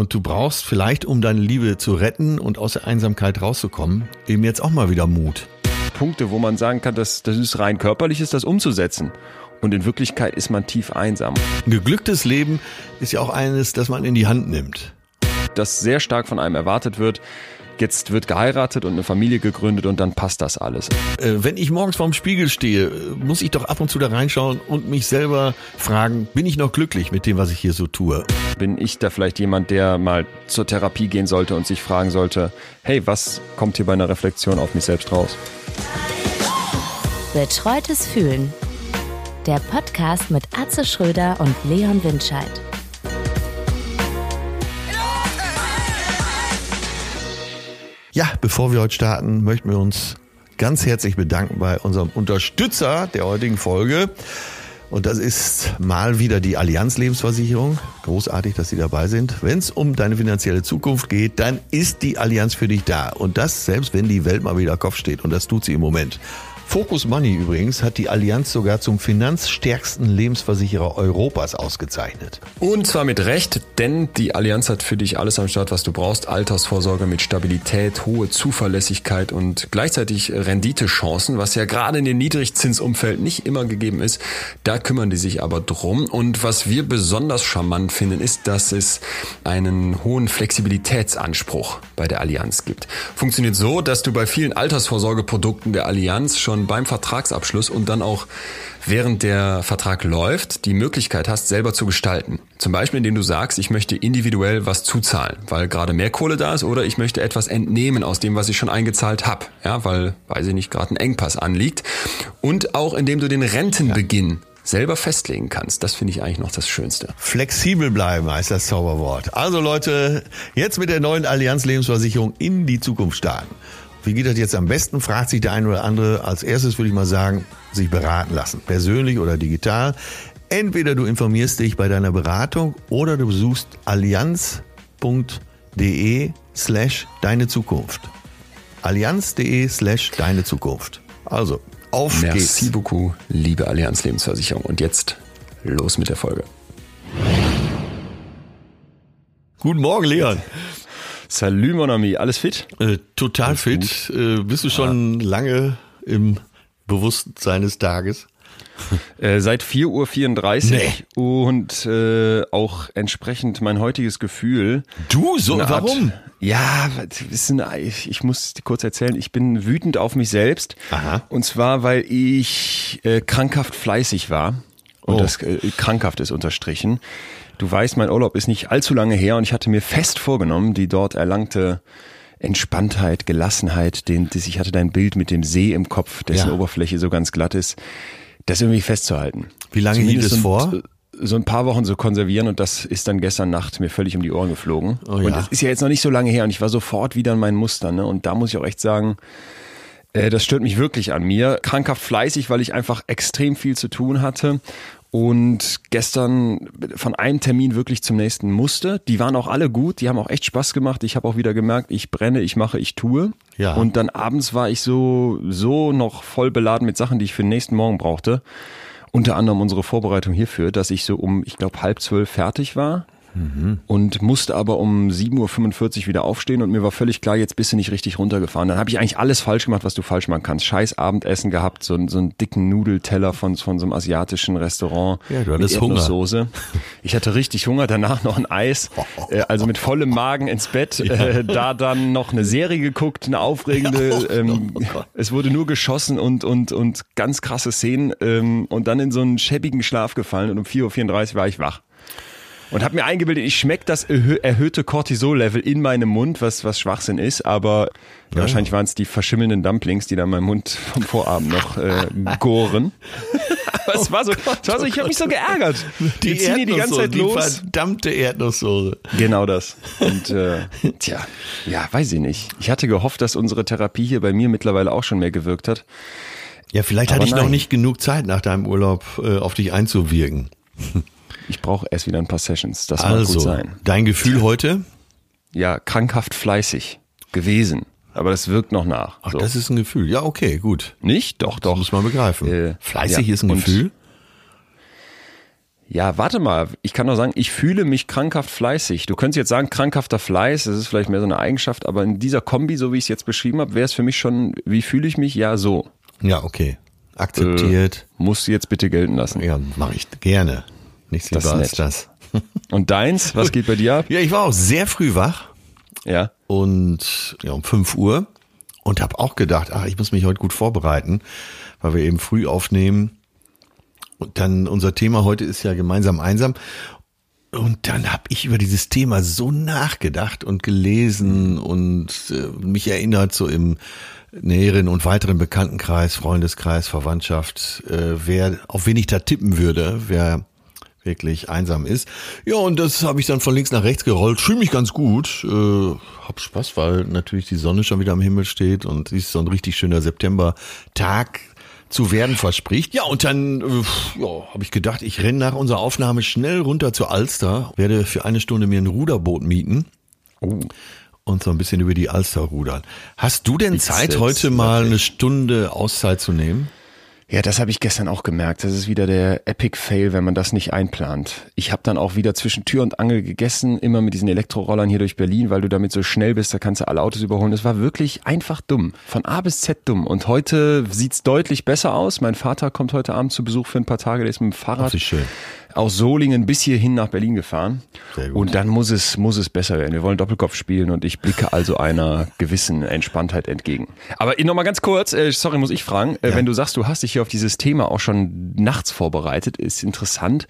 und du brauchst vielleicht, um deine Liebe zu retten und aus der Einsamkeit rauszukommen, eben jetzt auch mal wieder Mut. Punkte, wo man sagen kann, das, das ist rein körperlich, ist das umzusetzen. Und in Wirklichkeit ist man tief einsam. Ein geglücktes Leben ist ja auch eines, das man in die Hand nimmt. Das sehr stark von einem erwartet wird, jetzt wird geheiratet und eine Familie gegründet und dann passt das alles. Äh, wenn ich morgens vorm Spiegel stehe, muss ich doch ab und zu da reinschauen und mich selber fragen, bin ich noch glücklich mit dem, was ich hier so tue? Bin ich da vielleicht jemand, der mal zur Therapie gehen sollte und sich fragen sollte, hey, was kommt hier bei einer Reflexion auf mich selbst raus? Betreutes Fühlen. Der Podcast mit Atze Schröder und Leon Windscheid. Ja, bevor wir heute starten, möchten wir uns ganz herzlich bedanken bei unserem Unterstützer der heutigen Folge. Und das ist mal wieder die Allianz Lebensversicherung. Großartig, dass Sie dabei sind. Wenn es um deine finanzielle Zukunft geht, dann ist die Allianz für dich da. Und das selbst, wenn die Welt mal wieder Kopf steht. Und das tut sie im Moment. Focus Money übrigens hat die Allianz sogar zum finanzstärksten Lebensversicherer Europas ausgezeichnet. Und zwar mit Recht, denn die Allianz hat für dich alles am Start, was du brauchst. Altersvorsorge mit Stabilität, hohe Zuverlässigkeit und gleichzeitig Renditechancen, was ja gerade in dem Niedrigzinsumfeld nicht immer gegeben ist. Da kümmern die sich aber drum. Und was wir besonders charmant finden, ist, dass es einen hohen Flexibilitätsanspruch bei der Allianz gibt. Funktioniert so, dass du bei vielen Altersvorsorgeprodukten der Allianz schon beim Vertragsabschluss und dann auch während der Vertrag läuft, die Möglichkeit hast, selber zu gestalten. Zum Beispiel, indem du sagst, ich möchte individuell was zuzahlen, weil gerade mehr Kohle da ist, oder ich möchte etwas entnehmen aus dem, was ich schon eingezahlt habe, ja, weil, weiß ich nicht, gerade ein Engpass anliegt. Und auch indem du den Rentenbeginn ja selber festlegen kannst. Das finde ich eigentlich noch das Schönste. Flexibel bleiben heißt das Zauberwort. Also Leute, jetzt mit der neuen Allianz Lebensversicherung in die Zukunft starten. Wie geht das jetzt am besten, fragt sich der eine oder andere. Als erstes würde ich mal sagen, sich beraten lassen, persönlich oder digital. Entweder du informierst dich bei deiner Beratung oder du besuchst allianz.de slash deine Zukunft. Allianz.de slash deine Zukunft. Also, auf Merci geht's. Merci beaucoup, liebe Allianz Lebensversicherung. Und jetzt los mit der Folge. Guten Morgen, Leon. Salut, mon ami. Alles fit? Äh, total Alles fit. Äh, bist du schon ja. lange im Bewusstsein des Tages? Äh, seit 4.34 Uhr nee. und äh, auch entsprechend mein heutiges Gefühl. Du, so, warum? ja, wissen, ich muss kurz erzählen, ich bin wütend auf mich selbst. Aha. Und zwar, weil ich äh, krankhaft fleißig war. Und oh. das äh, krankhaft ist unterstrichen. Du weißt, mein Urlaub ist nicht allzu lange her und ich hatte mir fest vorgenommen, die dort erlangte Entspanntheit, Gelassenheit, den, das, ich hatte dein Bild mit dem See im Kopf, dessen ja. Oberfläche so ganz glatt ist, das irgendwie festzuhalten. Wie lange hielt es vor? So ein paar Wochen so konservieren und das ist dann gestern Nacht mir völlig um die Ohren geflogen. Oh, ja. Und das ist ja jetzt noch nicht so lange her und ich war sofort wieder in meinen Mustern. Ne? Und da muss ich auch echt sagen, äh, das stört mich wirklich an mir. Krankhaft fleißig, weil ich einfach extrem viel zu tun hatte und gestern von einem Termin wirklich zum nächsten musste. Die waren auch alle gut, die haben auch echt Spaß gemacht. Ich habe auch wieder gemerkt, ich brenne, ich mache, ich tue. Ja. Und dann abends war ich so so noch voll beladen mit Sachen, die ich für den nächsten Morgen brauchte. Unter anderem unsere Vorbereitung hierfür, dass ich so um, ich glaube, halb zwölf fertig war. Mhm. Und musste aber um 7.45 Uhr wieder aufstehen und mir war völlig klar, jetzt bist du nicht richtig runtergefahren. Dann habe ich eigentlich alles falsch gemacht, was du falsch machen kannst. Scheiß Abendessen gehabt, so, so einen dicken Nudelteller von, von so einem asiatischen Restaurant. Ja, du hattest Hunger. Ich hatte richtig Hunger, danach noch ein Eis, äh, also mit vollem Magen ins Bett, äh, da dann noch eine Serie geguckt, eine aufregende, ähm, oh es wurde nur geschossen und, und, und ganz krasse Szenen ähm, und dann in so einen schäbigen Schlaf gefallen und um 4.34 Uhr war ich wach und habe mir eingebildet, ich schmecke das erhö erhöhte Cortisol-Level in meinem Mund, was, was Schwachsinn ist, aber ja. wahrscheinlich waren es die verschimmelnden Dumplings, die da in meinem Mund vom Vorabend noch äh, goren. aber es war so, es war so ich habe mich so geärgert. Die ziehen hier die ganze Zeit los. Die verdammte Erdnusssoße. Genau das. Und äh, tja, ja, weiß ich nicht. Ich hatte gehofft, dass unsere Therapie hier bei mir mittlerweile auch schon mehr gewirkt hat. Ja, vielleicht aber hatte ich nein. noch nicht genug Zeit nach deinem Urlaub äh, auf dich einzuwirken. Ich brauche erst wieder ein paar Sessions. Das also, mag gut sein. Dein Gefühl heute? Ja, krankhaft fleißig gewesen. Aber das wirkt noch nach. Ach, so. das ist ein Gefühl. Ja, okay, gut. Nicht? Doch, doch. Das muss man begreifen. Äh, Fleißig ja, ist ein Gefühl? Ja, warte mal. Ich kann doch sagen, ich fühle mich krankhaft fleißig. Du könntest jetzt sagen, krankhafter Fleiß, das ist vielleicht mehr so eine Eigenschaft, aber in dieser Kombi, so wie ich es jetzt beschrieben habe, wäre es für mich schon, wie fühle ich mich? Ja, so. Ja, okay. Akzeptiert. Äh, musst du jetzt bitte gelten lassen. Ja, mache ich gerne. Nichts Das lieber ist als das. Und deins, was geht bei dir ab? Ja, ich war auch sehr früh wach Ja. und ja, um 5 Uhr und habe auch gedacht, ach, ich muss mich heute gut vorbereiten, weil wir eben früh aufnehmen. Und dann unser Thema heute ist ja gemeinsam einsam. Und dann habe ich über dieses Thema so nachgedacht und gelesen und äh, mich erinnert so im näheren und weiteren Bekanntenkreis, Freundeskreis, Verwandtschaft, äh, wer auf wen ich da tippen würde, wer wirklich einsam ist. Ja, und das habe ich dann von links nach rechts gerollt. Fühle mich ganz gut. Äh, hab Spaß, weil natürlich die Sonne schon wieder am Himmel steht und es ist so ein richtig schöner September-Tag zu werden verspricht. Ja, und dann äh, ja, habe ich gedacht, ich renne nach unserer Aufnahme schnell runter zur Alster, werde für eine Stunde mir ein Ruderboot mieten. Und so ein bisschen über die Alster rudern. Hast du denn Ist Zeit, heute mal eine Stunde Auszeit zu nehmen? Ja, das habe ich gestern auch gemerkt. Das ist wieder der Epic Fail, wenn man das nicht einplant. Ich habe dann auch wieder zwischen Tür und Angel gegessen, immer mit diesen Elektrorollern hier durch Berlin, weil du damit so schnell bist, da kannst du alle Autos überholen. Das war wirklich einfach dumm. Von A bis Z dumm. Und heute sieht's deutlich besser aus. Mein Vater kommt heute Abend zu Besuch für ein paar Tage, der ist mit dem Fahrrad Ach, wie schön. Aus Solingen bis hierhin nach Berlin gefahren. Sehr gut. Und dann muss es, muss es besser werden. Wir wollen Doppelkopf spielen und ich blicke also einer gewissen Entspanntheit entgegen. Aber nochmal ganz kurz, äh, sorry, muss ich fragen, äh, wenn du sagst, du hast dich hier auf dieses Thema auch schon nachts vorbereitet, ist interessant,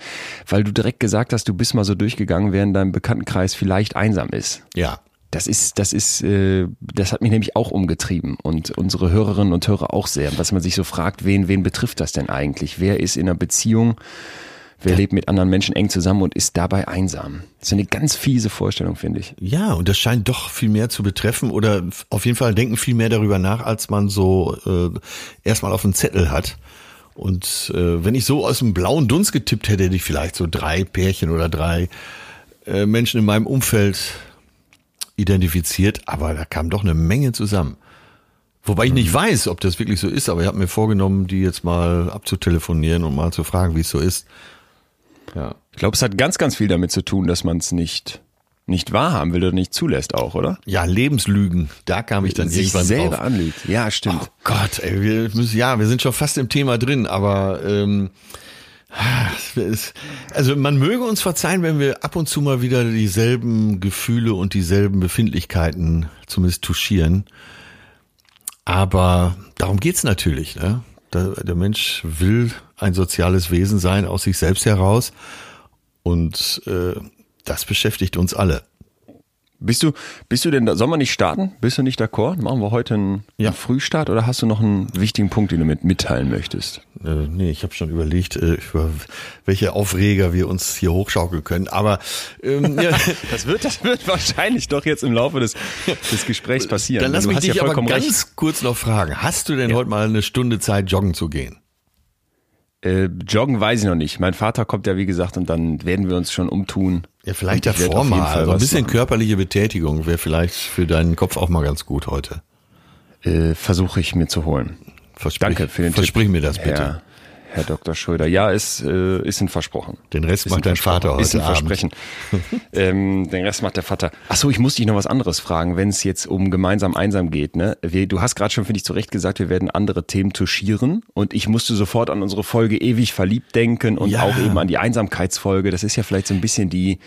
weil du direkt gesagt hast, du bist mal so durchgegangen, wer in deinem Bekanntenkreis vielleicht einsam ist. Ja. Das ist, das ist, äh, das hat mich nämlich auch umgetrieben und unsere Hörerinnen und Hörer auch sehr, was man sich so fragt, wen, wen betrifft das denn eigentlich? Wer ist in einer Beziehung? Wer lebt mit anderen Menschen eng zusammen und ist dabei einsam? Das ist eine ganz fiese Vorstellung, finde ich. Ja, und das scheint doch viel mehr zu betreffen oder auf jeden Fall denken viel mehr darüber nach, als man so äh, erstmal auf dem Zettel hat. Und äh, wenn ich so aus dem blauen Dunst getippt hätte, hätte ich vielleicht so drei Pärchen oder drei äh, Menschen in meinem Umfeld identifiziert, aber da kam doch eine Menge zusammen. Wobei ich nicht weiß, ob das wirklich so ist, aber ich habe mir vorgenommen, die jetzt mal abzutelefonieren und mal zu fragen, wie es so ist. Ja. Ich glaube, es hat ganz, ganz viel damit zu tun, dass man es nicht, nicht wahrhaben will oder nicht zulässt auch, oder? Ja, Lebenslügen, da kam ich dann Sich irgendwann selber drauf. anlügt. Ja, stimmt. Oh Gott, ey, wir müssen, ja, wir sind schon fast im Thema drin, aber ähm, also man möge uns verzeihen, wenn wir ab und zu mal wieder dieselben Gefühle und dieselben Befindlichkeiten zumindest touchieren. Aber darum geht's natürlich. Ne? Der, der Mensch will ein soziales Wesen sein aus sich selbst heraus und äh, das beschäftigt uns alle. Bist du, bist du denn da, soll man nicht starten? Bist du nicht d'accord? Machen wir heute einen, Ja. Frühstart oder hast du noch einen wichtigen Punkt, den du mit mitteilen möchtest? Äh, nee, ich habe schon überlegt, äh, über welche Aufreger wir uns hier hochschaukeln können. Aber ähm, ja, Das wird, das wird wahrscheinlich doch jetzt im Laufe des, des Gesprächs passieren. dann lass mich dich ja aber ganz recht. kurz noch fragen. Hast du denn heute mal eine Stunde Zeit, joggen zu gehen? Äh, joggen weiß ich noch nicht. Mein Vater kommt ja, wie gesagt, und dann werden wir uns schon umtun. Ja, vielleicht Und davor mal. Fall So ein bisschen machen. körperliche Betätigung wäre vielleicht für deinen Kopf auch mal ganz gut heute. Äh, Versuche ich mir zu holen. Versprich, Danke für den Versprich Tipp. mir das bitte. Herr, Herr Dr. Schröder. Ja, ist, äh, ist ein Versprochen. Den Rest Ist macht ein dein. Vater heute Ist ein Abend. Versprechen. ähm, den Rest macht der Vater. Ach so, ich muss dich noch was anderes fragen, wenn es jetzt um gemeinsam einsam geht. Ne? Wir, du hast gerade schon, finde ich, zu Recht gesagt, wir werden andere Themen touchieren. Und ich musste sofort an unsere Folge ewig verliebt denken und Ja. auch eben an die Einsamkeitsfolge. Das ist ja vielleicht so ein bisschen die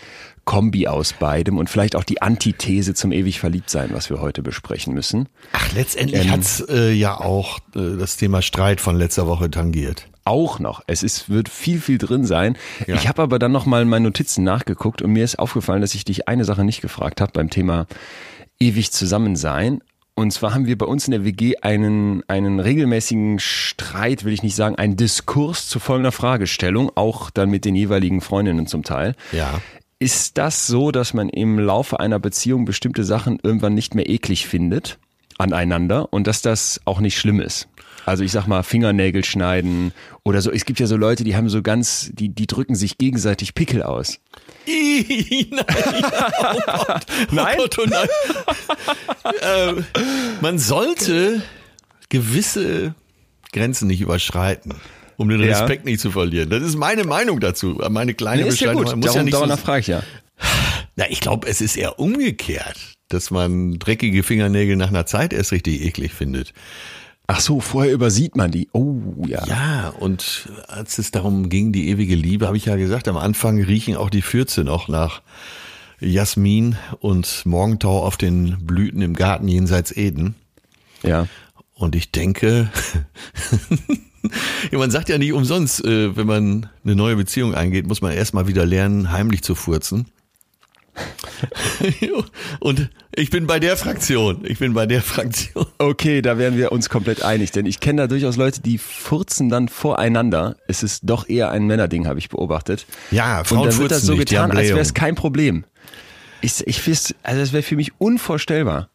Kombi aus beidem und vielleicht auch die Antithese zum ewig verliebt sein, was wir heute besprechen müssen. Ach, letztendlich Ähm, hat's äh, ja auch äh, das Thema Streit von letzter Woche tangiert. Auch noch. Es ist, wird viel, viel drin sein. Ja. Ich habe aber dann noch mal in meinen Notizen nachgeguckt und mir ist aufgefallen, dass ich dich eine Sache nicht gefragt habe beim Thema ewig zusammen sein. Und zwar haben wir bei uns in der WG einen, einen regelmäßigen Streit, will ich nicht sagen, einen Diskurs zu folgender Fragestellung, auch dann mit den jeweiligen Freundinnen zum Teil. Ja. Ist das so, dass man im Laufe einer Beziehung bestimmte Sachen irgendwann nicht mehr eklig findet aneinander und dass das auch nicht schlimm ist? Also ich sag mal Fingernägel schneiden oder so. Es gibt ja so Leute, die haben so ganz, die, die drücken sich gegenseitig Pickel aus. Nein, oh Gott. Nein? Oh Gott, oh nein. ähm, man sollte gewisse Grenzen nicht überschreiten. um den Ja. Respekt nicht zu verlieren. Das ist meine Meinung dazu, meine kleine Nee, ist ja Bescheidung. gut. Man muss Darum, ja nicht so, frage ich ja. na, ich glaube, es ist eher umgekehrt, dass man dreckige Fingernägel nach einer Zeit erst richtig eklig findet. Ach so, vorher übersieht man die. Oh, ja. Ja, und als es darum ging, die ewige Liebe, habe ich ja gesagt, am Anfang riechen auch die Fürze noch nach Jasmin und Morgentau auf den Blüten im Garten jenseits Eden. Ja. Und ich denke, ja, man sagt ja nicht umsonst, äh, wenn man eine neue Beziehung eingeht, muss man erstmal wieder lernen, heimlich zu furzen. Und ich bin bei der Fraktion. Ich bin bei der Fraktion. Okay, da wären wir uns komplett einig, denn ich kenne da durchaus Leute, die furzen dann voreinander. Es ist doch eher ein Männerding, habe ich beobachtet. Ja, Frauen Und dann wird das so nicht, getan, als wäre es kein Problem. Ich, ich also das wäre für mich unvorstellbar.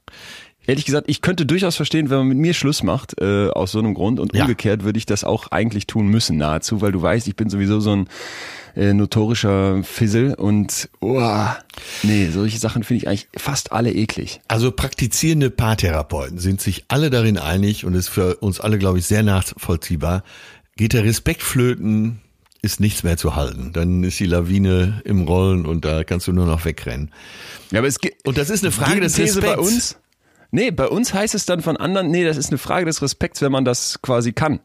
Ehrlich gesagt, ich könnte durchaus verstehen, wenn man mit mir Schluss macht, äh, aus so einem Grund. Und Ja. umgekehrt würde ich das auch eigentlich tun müssen, nahezu, weil du weißt, ich bin sowieso so ein äh, notorischer Fissel und oh, nee, solche Sachen finde ich eigentlich fast alle eklig. Also praktizierende Paartherapeuten sind sich alle darin einig und ist für uns alle, glaube ich, sehr nachvollziehbar. Geht der Respekt flöten, ist nichts mehr zu halten. Dann ist die Lawine im Rollen und da kannst du nur noch wegrennen. Ja, aber es gibt Und das ist eine Frage des Respekts. bei uns. Nee, bei uns heißt es dann von anderen, nee, das ist eine Frage des Respekts, wenn man das quasi kann.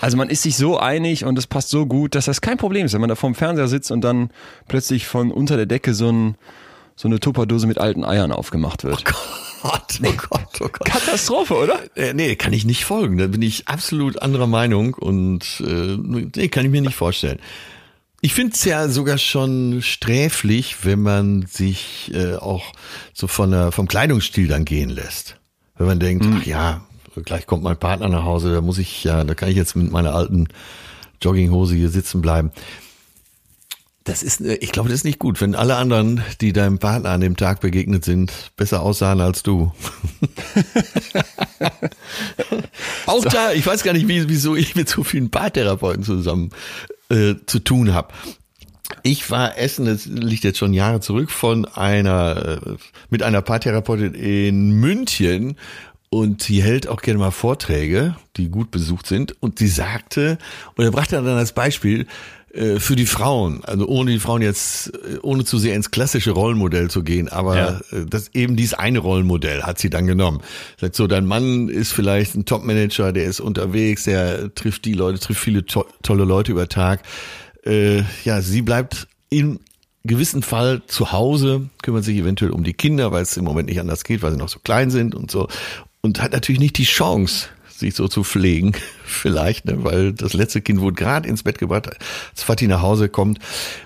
Also man ist sich so einig und es passt so gut, dass das kein Problem ist, wenn man da vorm Fernseher sitzt und dann plötzlich von unter der Decke so, ein, so eine Tupperdose mit alten Eiern aufgemacht wird. Gott, oh Gott, oh Gott. Katastrophe, oder? Äh, nee, kann ich nicht folgen. Da bin ich absolut anderer Meinung und äh, nee, kann ich mir nicht vorstellen. Ich finde es ja sogar schon sträflich, wenn man sich äh, auch so von der, vom Kleidungsstil dann gehen lässt. Wenn man denkt, ach ja, gleich kommt mein Partner nach Hause, da muss ich ja, da kann ich jetzt mit meiner alten Jogginghose hier sitzen bleiben. Das ist, äh, ich glaube, das ist nicht gut, wenn alle anderen, die deinem Partner an dem Tag begegnet sind, besser aussahen als du. Auch da, ich weiß gar nicht, wie, wieso ich mit so vielen Paartherapeuten zusammen äh, zu tun habe. Ich war essen, das liegt jetzt schon Jahre zurück, von einer, äh, mit einer Paartherapeutin in München und die hält auch gerne mal Vorträge, die gut besucht sind und sie sagte, und er brachte dann als Beispiel, äh, für die Frauen, also ohne die Frauen jetzt, äh, ohne zu sehr ins klassische Rollenmodell zu gehen, aber Ja. äh, das eben dieses eine Rollenmodell hat sie dann genommen. Sagt so, dein Mann ist vielleicht ein Topmanager, der ist unterwegs, der trifft die Leute, trifft viele to tolle Leute über Tag. Äh, ja, sie bleibt im gewissen Fall zu Hause, kümmert sich eventuell um die Kinder, weil es im Moment nicht anders geht, weil sie noch so klein sind und so. Und hat natürlich nicht die Chance, sich so zu pflegen, vielleicht, ne, weil das letzte Kind wurde gerade ins Bett gebracht, als Fatih nach Hause kommt.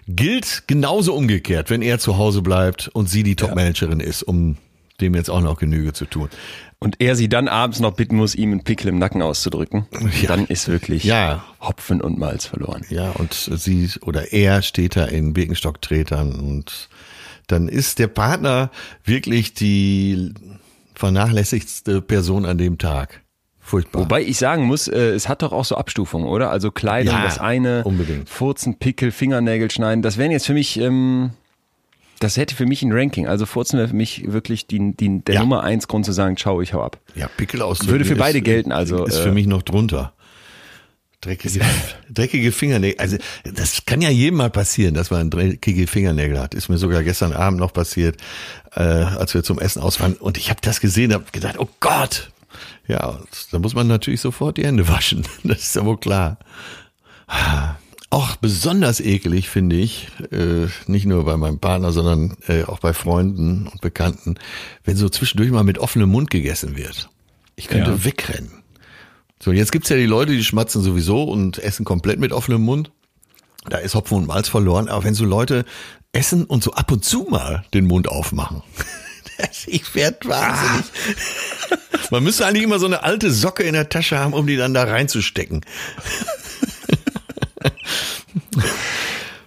Gilt genauso umgekehrt, wenn er zu Hause bleibt und sie die Topmanagerin ist, um dem jetzt auch noch Genüge zu tun. Und er sie dann abends noch bitten muss, ihm einen Pickel im Nacken auszudrücken. Ja. Dann ist wirklich Ja. Hopfen und Malz verloren. Ja, und sie oder er steht da in Birkenstocktretern und dann ist der Partner wirklich die vernachlässigste Person an dem Tag. Furchtbar. Wobei ich sagen muss, äh, es hat doch auch so Abstufungen, oder? Also Kleidung, Ja, das eine, unbedingt. Furzen, Pickel, Fingernägel schneiden, das wären jetzt für mich, ähm, das hätte für mich ein Ranking. Also Furzen wäre für mich wirklich die, die, der Ja. Nummer eins Grund zu sagen, ciao, ich hau ab. ja, Pickel aus Würde für beide gelten, also, ist äh, für mich noch drunter. Dreckige, dreckige Fingernägel. Also das kann ja jedem mal passieren, dass man dreckige Fingernägel hat. Ist mir sogar gestern Abend noch passiert, äh, als wir zum Essen ausfahren. Und ich habe das gesehen, habe gedacht, oh Gott. Ja, da muss man natürlich sofort die Hände waschen. Das ist ja wohl klar. Auch besonders ekelig finde ich, äh, nicht nur bei meinem Partner, sondern äh, auch bei Freunden und Bekannten, wenn so zwischendurch mal mit offenem Mund gegessen wird. Ich könnte Ja. wegrennen. So, jetzt gibt's ja die Leute, die schmatzen sowieso und essen komplett mit offenem Mund. Da ist Hopfen und Malz verloren. Aber wenn so Leute essen und so ab und zu mal den Mund aufmachen, das- ich werd wahnsinnig. Man müsste eigentlich immer so eine alte Socke in der Tasche haben, um die dann da reinzustecken.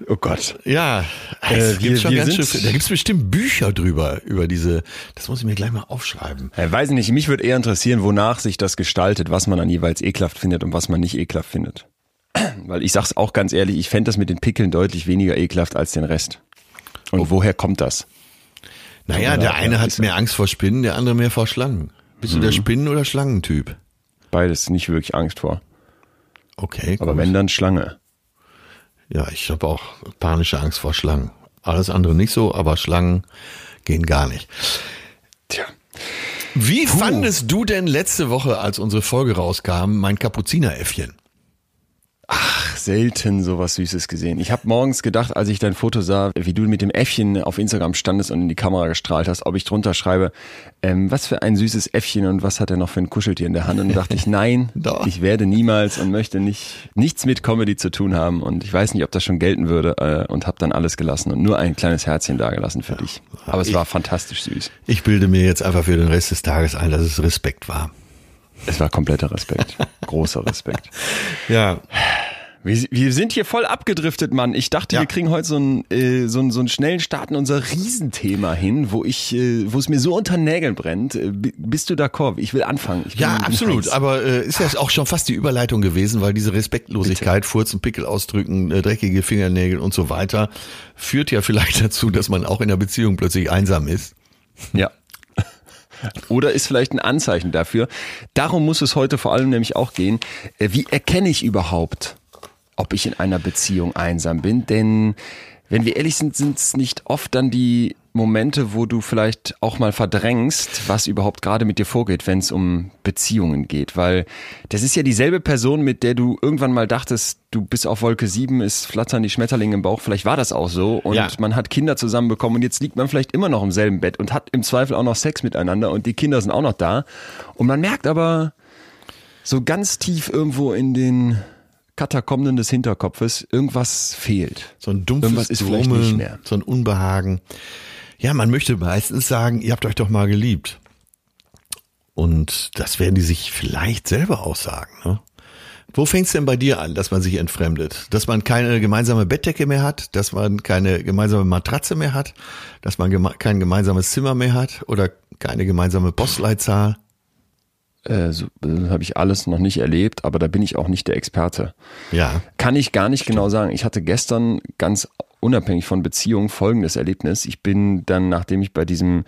Oh Gott. Ja, Äh, es wir- gibt schon wir ganz schön. Da gibt's bestimmt Bücher drüber, über diese, das muss ich mir gleich mal aufschreiben. Ja, weiß nicht, mich würde eher interessieren, wonach sich das gestaltet, was man dann jeweils ekelhaft findet und was man nicht ekelhaft findet. Weil ich sag's auch ganz ehrlich, ich fände das mit den Pickeln deutlich weniger ekelhaft als den Rest. Und woher kommt das? Naja, Ja, der eine hat mehr Angst vor Spinnen, der andere mehr vor Schlangen. Bist Mhm. du der Spinnen- oder Schlangentyp? Beides nicht wirklich Angst vor. Okay. Aber gut. wenn dann Schlange. Ja, ich habe auch panische Angst vor Schlangen. Alles andere nicht so, aber Schlangen gehen gar nicht. Tja. Wie fandest du denn letzte Woche, als unsere Folge rauskam, mein Kapuzineräffchen? Ach, selten sowas Süßes gesehen. Ich habe morgens gedacht, als ich dein Foto sah, wie du mit dem Äffchen auf Instagram standest und in die Kamera gestrahlt hast, ob ich drunter schreibe, ähm, was für ein süßes Äffchen und was hat er noch für ein Kuscheltier in der Hand? Und dachte ich, nein, ich werde niemals und möchte nicht nichts mit Comedy zu tun haben. Und ich weiß nicht, ob das schon gelten würde äh, und habe dann alles gelassen und nur ein kleines Herzchen dagelassen für dich. Aber es Ich- war fantastisch süß. Ich bilde mir jetzt einfach für den Rest des Tages ein, dass es Respekt war. Es war kompletter Respekt. Großer Respekt. Ja, Wir, wir sind hier voll abgedriftet, Mann. Ich dachte, Ja. wir kriegen heute so einen, äh, so, einen, so einen schnellen Start in unser Riesenthema hin, wo ich, äh, wo es mir so unter Nägeln brennt. Äh, bi- bist du d'accord? Ich will anfangen. Ich ja, absolut. heiß. Aber äh, ist ja auch schon fast die Überleitung gewesen, weil diese Respektlosigkeit, Furzen, Pickel ausdrücken, äh, dreckige Fingernägel und so weiter, führt ja vielleicht dazu, dass man auch in der Beziehung plötzlich einsam ist. Ja. Oder ist vielleicht ein Anzeichen dafür. Darum muss es heute vor allem nämlich auch gehen. Äh, Wie erkenne ich überhaupt, ob ich in einer Beziehung einsam bin? Denn wenn wir ehrlich sind, sind es nicht oft dann die Momente, wo du vielleicht auch mal verdrängst, was überhaupt gerade mit dir vorgeht, wenn es um Beziehungen geht. Weil das ist ja dieselbe Person, mit der du irgendwann mal dachtest, du bist auf Wolke 7, es flattern die Schmetterlinge im Bauch. Vielleicht war das auch so. Und Ja. man hat Kinder zusammenbekommen und jetzt liegt man vielleicht immer noch im selben Bett und hat im Zweifel auch noch Sex miteinander und die Kinder sind auch noch da. Und man merkt aber so ganz tief irgendwo in den Katakomben des Hinterkopfes, irgendwas fehlt. So ein dumpfes Irgendwas ist vielleicht Brummeln, nicht mehr. so ein Unbehagen. Ja, man möchte meistens sagen, ihr habt euch doch mal geliebt. Und das werden die sich vielleicht selber auch sagen. Ne? Wo fängt's denn bei dir an, dass man sich entfremdet? Dass man keine gemeinsame Bettdecke mehr hat, dass man keine gemeinsame Matratze mehr hat, dass man geme kein gemeinsames Zimmer mehr hat oder keine gemeinsame Postleitzahl? Äh, so, das habe ich alles noch nicht erlebt, aber da bin ich auch nicht der Experte. Ja. Kann ich gar nicht genau sagen. Ich hatte gestern ganz unabhängig von Beziehungen folgendes Erlebnis. Ich bin dann, nachdem ich bei diesem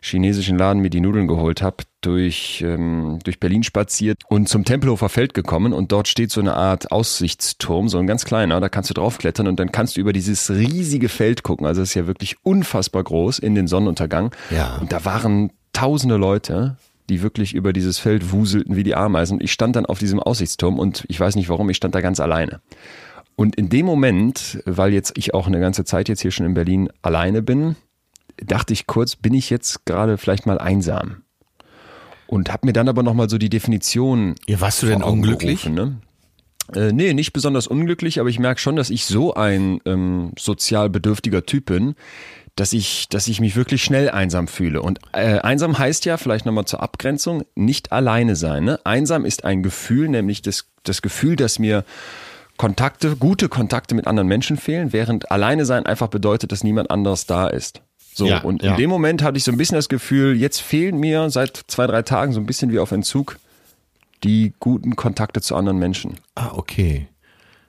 chinesischen Laden mir die Nudeln geholt habe, durch, ähm, durch Berlin spaziert und zum Tempelhofer Feld gekommen und dort steht so eine Art Aussichtsturm, so ein ganz kleiner, da kannst du draufklettern und dann kannst du über dieses riesige Feld gucken. Also es ist ja wirklich unfassbar groß in den Sonnenuntergang. Ja. Und da waren tausende Leute, die wirklich über dieses Feld wuselten wie die Ameisen. Und ich stand dann auf diesem Aussichtsturm und ich weiß nicht warum, ich stand da ganz alleine. Und in dem Moment, weil jetzt ich auch eine ganze Zeit jetzt hier schon in Berlin alleine bin, dachte ich kurz, bin ich jetzt gerade vielleicht mal einsam? Und habe mir dann aber nochmal so die Definition. Ja, warst du denn unglücklich? gerufen, ne? Äh, nee, nicht besonders unglücklich, aber ich merke schon, dass ich so ein ähm, sozial bedürftiger Typ bin, dass ich, dass ich mich wirklich schnell einsam fühle. Und äh, einsam heißt ja, vielleicht nochmal zur Abgrenzung, nicht alleine sein. Ne? Einsam ist ein Gefühl, nämlich das, das Gefühl, dass mir Kontakte, gute Kontakte mit anderen Menschen fehlen, während alleine sein einfach bedeutet, dass niemand anderes da ist. So, Ja, und ja. in dem Moment hatte ich so ein bisschen das Gefühl, jetzt fehlen mir seit zwei, drei Tagen so ein bisschen wie auf Entzug die guten Kontakte zu anderen Menschen. Ah, okay.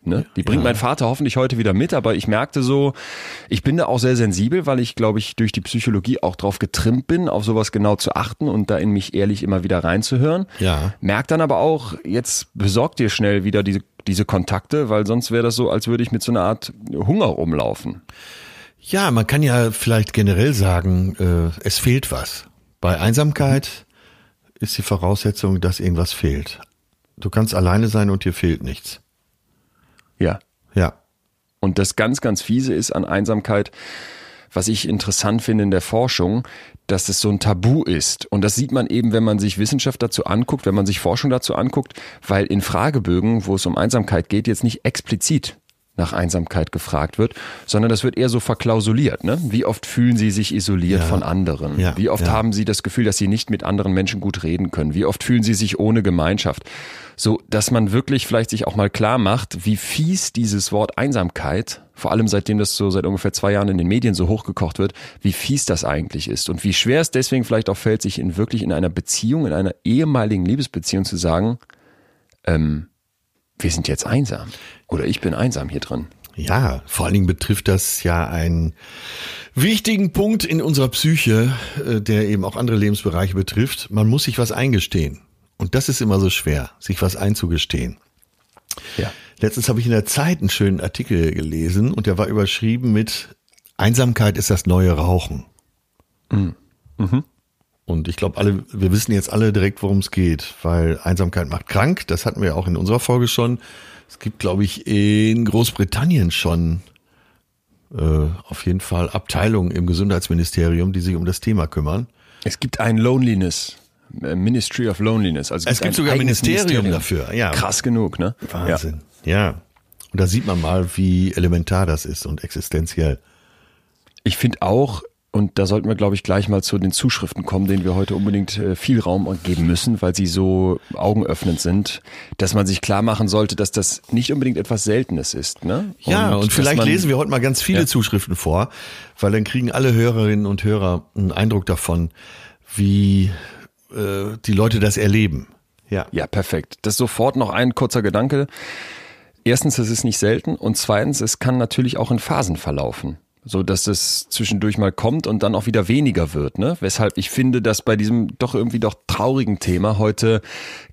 Ne? Die bringt mein Vater hoffentlich heute wieder mit, aber ich merkte so, ich bin da auch sehr sensibel, weil ich, glaube ich, durch die Psychologie auch drauf getrimmt bin, auf sowas genau zu achten und da in mich ehrlich immer wieder reinzuhören. Ja. Merk dann aber auch, jetzt besorgt dir schnell wieder diese, diese Kontakte, weil sonst wäre das so, als würde ich mit so einer Art Hunger rumlaufen. Ja, man kann ja vielleicht generell sagen, äh, es fehlt was. Bei Einsamkeit ist die Voraussetzung, dass irgendwas fehlt. Du kannst alleine sein und dir fehlt nichts. Ja. Ja. Und das ganz, ganz fiese ist an Einsamkeit, was ich interessant finde in der Forschung, dass es so ein Tabu ist. Und das sieht man eben, wenn man sich Wissenschaft dazu anguckt, wenn man sich Forschung dazu anguckt, weil in Fragebögen, wo es um Einsamkeit geht, jetzt nicht explizit nach Einsamkeit gefragt wird, sondern das wird eher so verklausuliert. Ne? Wie oft fühlen Sie sich isoliert Ja. von anderen? Ja, Wie oft ja. haben Sie das Gefühl, dass Sie nicht mit anderen Menschen gut reden können? Wie oft fühlen Sie sich ohne Gemeinschaft? So, dass man wirklich vielleicht sich auch mal klar macht, wie fies dieses Wort Einsamkeit, vor allem seitdem das so seit ungefähr zwei Jahren in den Medien so hochgekocht wird, wie fies das eigentlich ist und wie schwer es deswegen vielleicht auch fällt, sich in wirklich in einer Beziehung, in einer ehemaligen Liebesbeziehung zu sagen, ähm, wir sind jetzt einsam oder ich bin einsam hier drin. Ja, vor allen Dingen betrifft das ja einen wichtigen Punkt in unserer Psyche, äh, der eben auch andere Lebensbereiche betrifft. Man muss sich was eingestehen. Und das ist immer so schwer, sich was einzugestehen. Ja. Letztens habe ich in der Zeit einen schönen Artikel gelesen und der war überschrieben mit Einsamkeit ist das neue Rauchen. Mhm. Mhm. Und ich glaube, alle, wir wissen jetzt alle direkt, worum es geht, weil Einsamkeit macht krank. Das hatten wir auch in unserer Folge schon. Es gibt, glaube ich, in Großbritannien schon äh, auf jeden Fall Abteilungen im Gesundheitsministerium, die sich um das Thema kümmern. Es gibt ein Loneliness. Ministry of Loneliness. Also es, gibt sogar ein Ministerium, Ministerium, dafür. Ja. Krass genug, ne? Wahnsinn. Ja. ja. Und da sieht man mal, wie elementar das ist und existenziell. Ich finde auch, und da sollten wir, glaube ich, gleich mal zu den Zuschriften kommen, denen wir heute unbedingt äh, viel Raum geben müssen, weil sie so augenöffnend sind, dass man sich klar machen sollte, dass das nicht unbedingt etwas Seltenes ist. Ne? Und ja, und vielleicht man, lesen wir heute mal ganz viele ja. Zuschriften vor, weil dann kriegen alle Hörerinnen und Hörer einen Eindruck davon, wie äh, die Leute das erleben. Ja. Ja, perfekt. Das ist sofort noch ein kurzer Gedanke. Erstens, es ist nicht selten und zweitens, es kann natürlich auch in Phasen verlaufen so dass es zwischendurch mal kommt und dann auch wieder weniger wird. Ne? Weshalb ich finde, dass bei diesem doch irgendwie doch traurigen Thema heute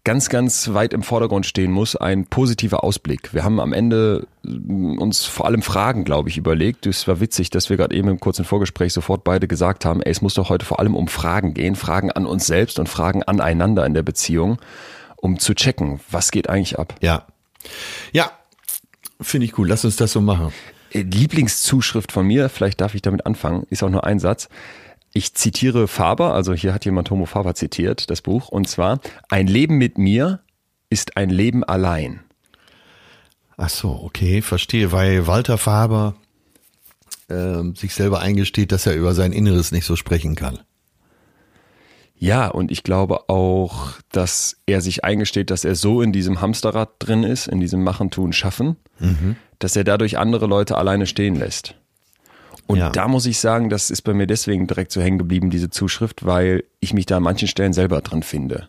ganz, ganz weit im Vordergrund stehen muss, ein positiver Ausblick. Wir haben am Ende mm, uns vor allem Fragen, glaube ich, überlegt. Es war witzig, dass wir gerade eben im kurzen Vorgespräch sofort beide gesagt haben, ey, es muss doch heute vor allem um Fragen gehen, Fragen an uns selbst und Fragen aneinander in der Beziehung, um zu checken, was geht eigentlich ab. Ja. Ja, Finde ich cool. Lass uns das so machen. Lieblingszuschrift von mir, vielleicht darf ich damit anfangen, ist auch nur ein Satz. Ich zitiere Faber, also hier hat jemand Homo Faber zitiert, das Buch, und zwar, ein Leben mit mir ist ein Leben allein. Ach so, okay, verstehe, weil Walter Faber äh, sich selber eingesteht, dass er über sein Inneres nicht so sprechen kann. Ja, und ich glaube auch, dass er sich eingesteht, dass er so in diesem Hamsterrad drin ist, in diesem Machen, Tun, Schaffen, mhm dass er dadurch andere Leute alleine stehen lässt. Und ja. da muss ich sagen, das ist bei mir deswegen direkt so hängen geblieben, diese Zuschrift, weil ich mich da an manchen Stellen selber drin finde.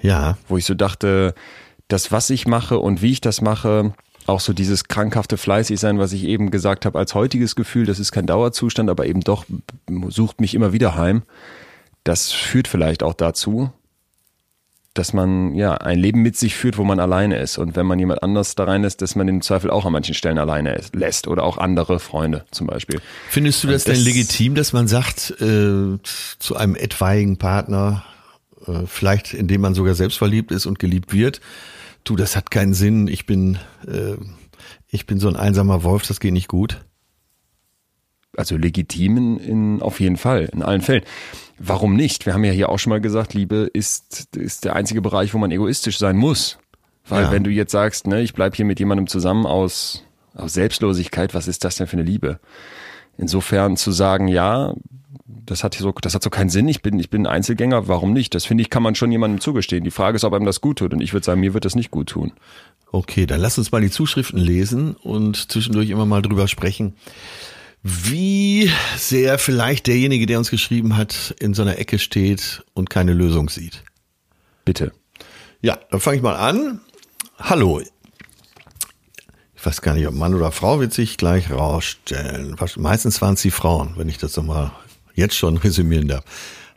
Ja. Wo ich so dachte, das, was ich mache und wie ich das mache, auch so dieses krankhafte fleißig sein, was ich eben gesagt habe, als heutiges Gefühl, das ist kein Dauerzustand, aber eben doch sucht mich immer wieder heim. Das führt vielleicht auch dazu, dass man ja ein Leben mit sich führt, wo man alleine ist. Und wenn man jemand anders da rein ist, dass man im Zweifel auch an manchen Stellen alleine lässt oder auch andere Freunde zum Beispiel. Findest du das, das denn legitim, dass man sagt äh, zu einem etwaigen Partner, äh, vielleicht indem man sogar selbst verliebt ist und geliebt wird, du, das hat keinen Sinn, ich bin, äh, ich bin so ein einsamer Wolf, das geht nicht gut? Also legitim in, in auf jeden Fall, in allen Fällen. Warum nicht? Wir haben ja hier auch schon mal gesagt, Liebe ist, ist der einzige Bereich, wo man egoistisch sein muss. Weil ja. wenn du jetzt sagst, ne, ich bleib hier mit jemandem zusammen aus, aus Selbstlosigkeit, was ist das denn für eine Liebe? Insofern zu sagen, ja, das hat so, das hat so keinen Sinn. Ich bin, ich bin Einzelgänger. Warum nicht? Das finde ich, kann man schon jemandem zugestehen. Die Frage ist, ob einem das gut tut. Und ich würde sagen, mir wird das nicht gut tun. Okay, dann lass uns mal die Zuschriften lesen und zwischendurch immer mal drüber sprechen wie sehr vielleicht derjenige, der uns geschrieben hat, in so einer Ecke steht und keine Lösung sieht. Bitte. Ja, dann fange ich mal an. Hallo. Ich weiß gar nicht, ob Mann oder Frau wird sich gleich rausstellen. Meistens waren es die Frauen, wenn ich das nochmal jetzt schon resümieren darf.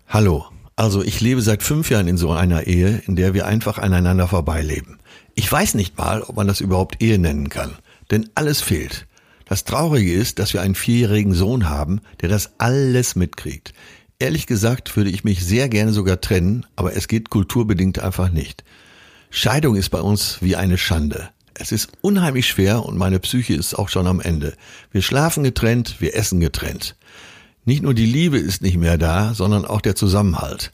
Hallo. Also ich lebe seit fünf Jahren in so einer Ehe, in der wir einfach aneinander vorbeileben. Ich weiß nicht mal, ob man das überhaupt Ehe nennen kann. Denn alles fehlt. Das Traurige ist, dass wir einen vierjährigen Sohn haben, der das alles mitkriegt. Ehrlich gesagt würde ich mich sehr gerne sogar trennen, aber es geht kulturbedingt einfach nicht. Scheidung ist bei uns wie eine Schande. Es ist unheimlich schwer und meine Psyche ist auch schon am Ende. Wir schlafen getrennt, wir essen getrennt. Nicht nur die Liebe ist nicht mehr da, sondern auch der Zusammenhalt.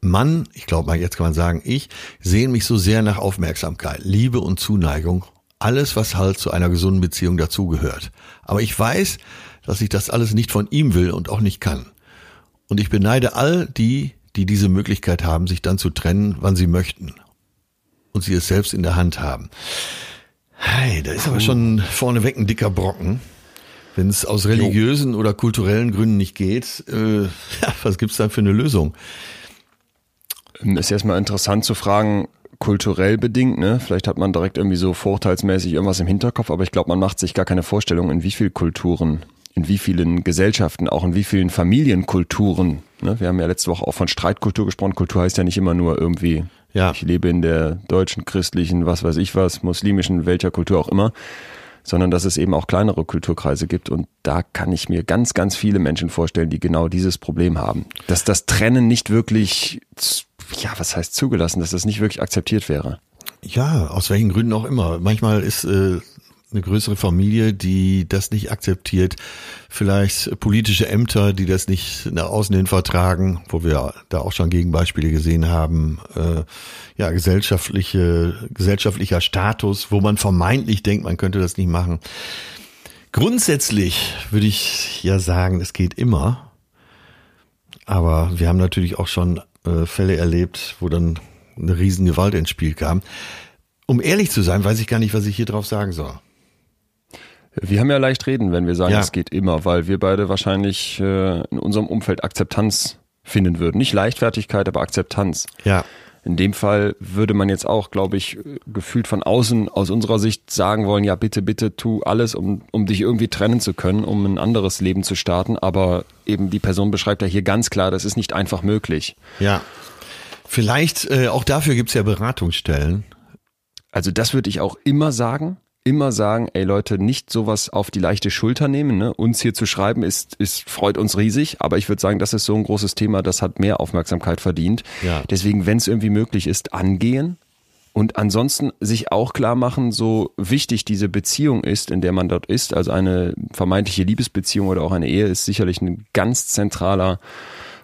Mann, ich glaube mal, jetzt kann man sagen, ich sehne mich so sehr nach Aufmerksamkeit, Liebe und Zuneigung alles, was halt zu einer gesunden Beziehung dazugehört. Aber ich weiß, dass ich das alles nicht von ihm will und auch nicht kann. Und ich beneide all die, die diese Möglichkeit haben, sich dann zu trennen, wann sie möchten. Und sie es selbst in der Hand haben. Hey, da ist aber schon vorneweg ein dicker Brocken. Wenn es aus religiösen oder kulturellen Gründen nicht geht, äh, was gibt's dann für eine Lösung? Ist erstmal interessant zu fragen, kulturell bedingt, ne? Vielleicht hat man direkt irgendwie so vorteilsmäßig irgendwas im Hinterkopf, aber ich glaube, man macht sich gar keine Vorstellung, in wie vielen Kulturen, in wie vielen Gesellschaften, auch in wie vielen Familienkulturen. Ne? Wir haben ja letzte Woche auch von Streitkultur gesprochen. Kultur heißt ja nicht immer nur irgendwie Ja. Ich lebe in der deutschen, christlichen, was weiß ich was, muslimischen, welcher Kultur auch immer, sondern dass es eben auch kleinere Kulturkreise gibt. Und da kann ich mir ganz, ganz viele Menschen vorstellen, die genau dieses Problem haben. Dass das Trennen nicht wirklich, ja, was heißt zugelassen, dass das nicht wirklich akzeptiert wäre. Ja, aus welchen Gründen auch immer. Manchmal ist äh, eine größere Familie, die das nicht akzeptiert, vielleicht politische Ämter, die das nicht nach außen hin vertragen, wo wir da auch schon Gegenbeispiele gesehen haben, äh, ja, gesellschaftliche, gesellschaftlicher Status, wo man vermeintlich denkt, man könnte das nicht machen. Grundsätzlich würde ich ja sagen, es geht immer. Aber wir haben natürlich auch schon äh, Fälle erlebt, wo dann eine riesen Gewalt ins Spiel kam. Um ehrlich zu sein, weiß ich gar nicht, was ich hier drauf sagen soll. Wir haben ja leicht reden, wenn wir sagen, ja. es geht immer, weil wir beide wahrscheinlich äh, in unserem Umfeld Akzeptanz finden würden. Nicht Leichtfertigkeit, aber Akzeptanz. Ja. In dem Fall würde man jetzt auch, glaube ich, gefühlt von außen aus unserer Sicht sagen wollen, ja bitte, bitte tu alles, um, um dich irgendwie trennen zu können, um ein anderes Leben zu starten. Aber eben die Person beschreibt ja hier ganz klar, das ist nicht einfach möglich. Ja. Vielleicht, äh, auch dafür gibt's ja Beratungsstellen. Also das würde ich auch immer sagen immer sagen, ey Leute, nicht sowas auf die leichte Schulter nehmen. Ne? Uns hier zu schreiben ist, ist freut uns riesig, aber ich würde sagen, das ist so ein großes Thema, das hat mehr Aufmerksamkeit verdient. Ja. Deswegen, wenn es irgendwie möglich ist, angehen. Und ansonsten sich auch klar machen, so wichtig diese Beziehung ist, in der man dort ist, also eine vermeintliche Liebesbeziehung oder auch eine Ehe ist sicherlich ein ganz zentraler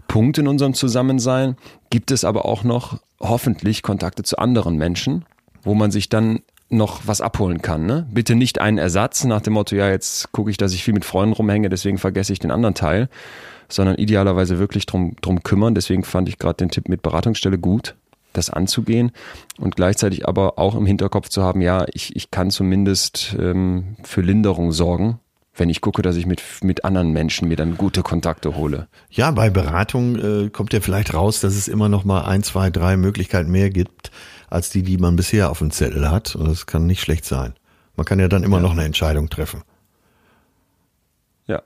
Punkt in unserem Zusammensein. Gibt es aber auch noch hoffentlich Kontakte zu anderen Menschen, wo man sich dann noch was abholen kann. Ne? Bitte nicht einen Ersatz nach dem Motto, ja, jetzt gucke ich, dass ich viel mit Freunden rumhänge, deswegen vergesse ich den anderen Teil, sondern idealerweise wirklich drum, drum kümmern. Deswegen fand ich gerade den Tipp mit Beratungsstelle gut, das anzugehen und gleichzeitig aber auch im Hinterkopf zu haben, ja, ich, ich kann zumindest ähm, für Linderung sorgen, wenn ich gucke, dass ich mit, mit anderen Menschen mir dann gute Kontakte hole. Ja, bei Beratung äh, kommt ja vielleicht raus, dass es immer noch mal ein, zwei, drei Möglichkeiten mehr gibt, als die, die man bisher auf dem Zettel hat. Und das kann nicht schlecht sein. Man kann ja dann immer ja. noch eine Entscheidung treffen. Ja.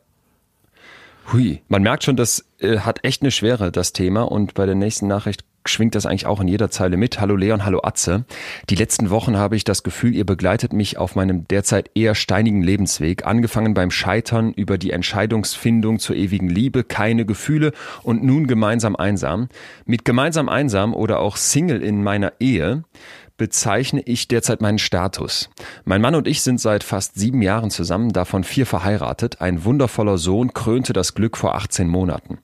Hui. Man merkt schon, das äh, hat echt eine Schwere, das Thema. Und bei der nächsten Nachricht schwingt das eigentlich auch in jeder Zeile mit. Hallo Leon, hallo Atze. Die letzten Wochen habe ich das Gefühl, ihr begleitet mich auf meinem derzeit eher steinigen Lebensweg, angefangen beim Scheitern über die Entscheidungsfindung zur ewigen Liebe, keine Gefühle und nun gemeinsam einsam. Mit gemeinsam einsam oder auch Single in meiner Ehe bezeichne ich derzeit meinen Status. Mein Mann und ich sind seit fast sieben Jahren zusammen, davon vier verheiratet. Ein wundervoller Sohn krönte das Glück vor 18 Monaten.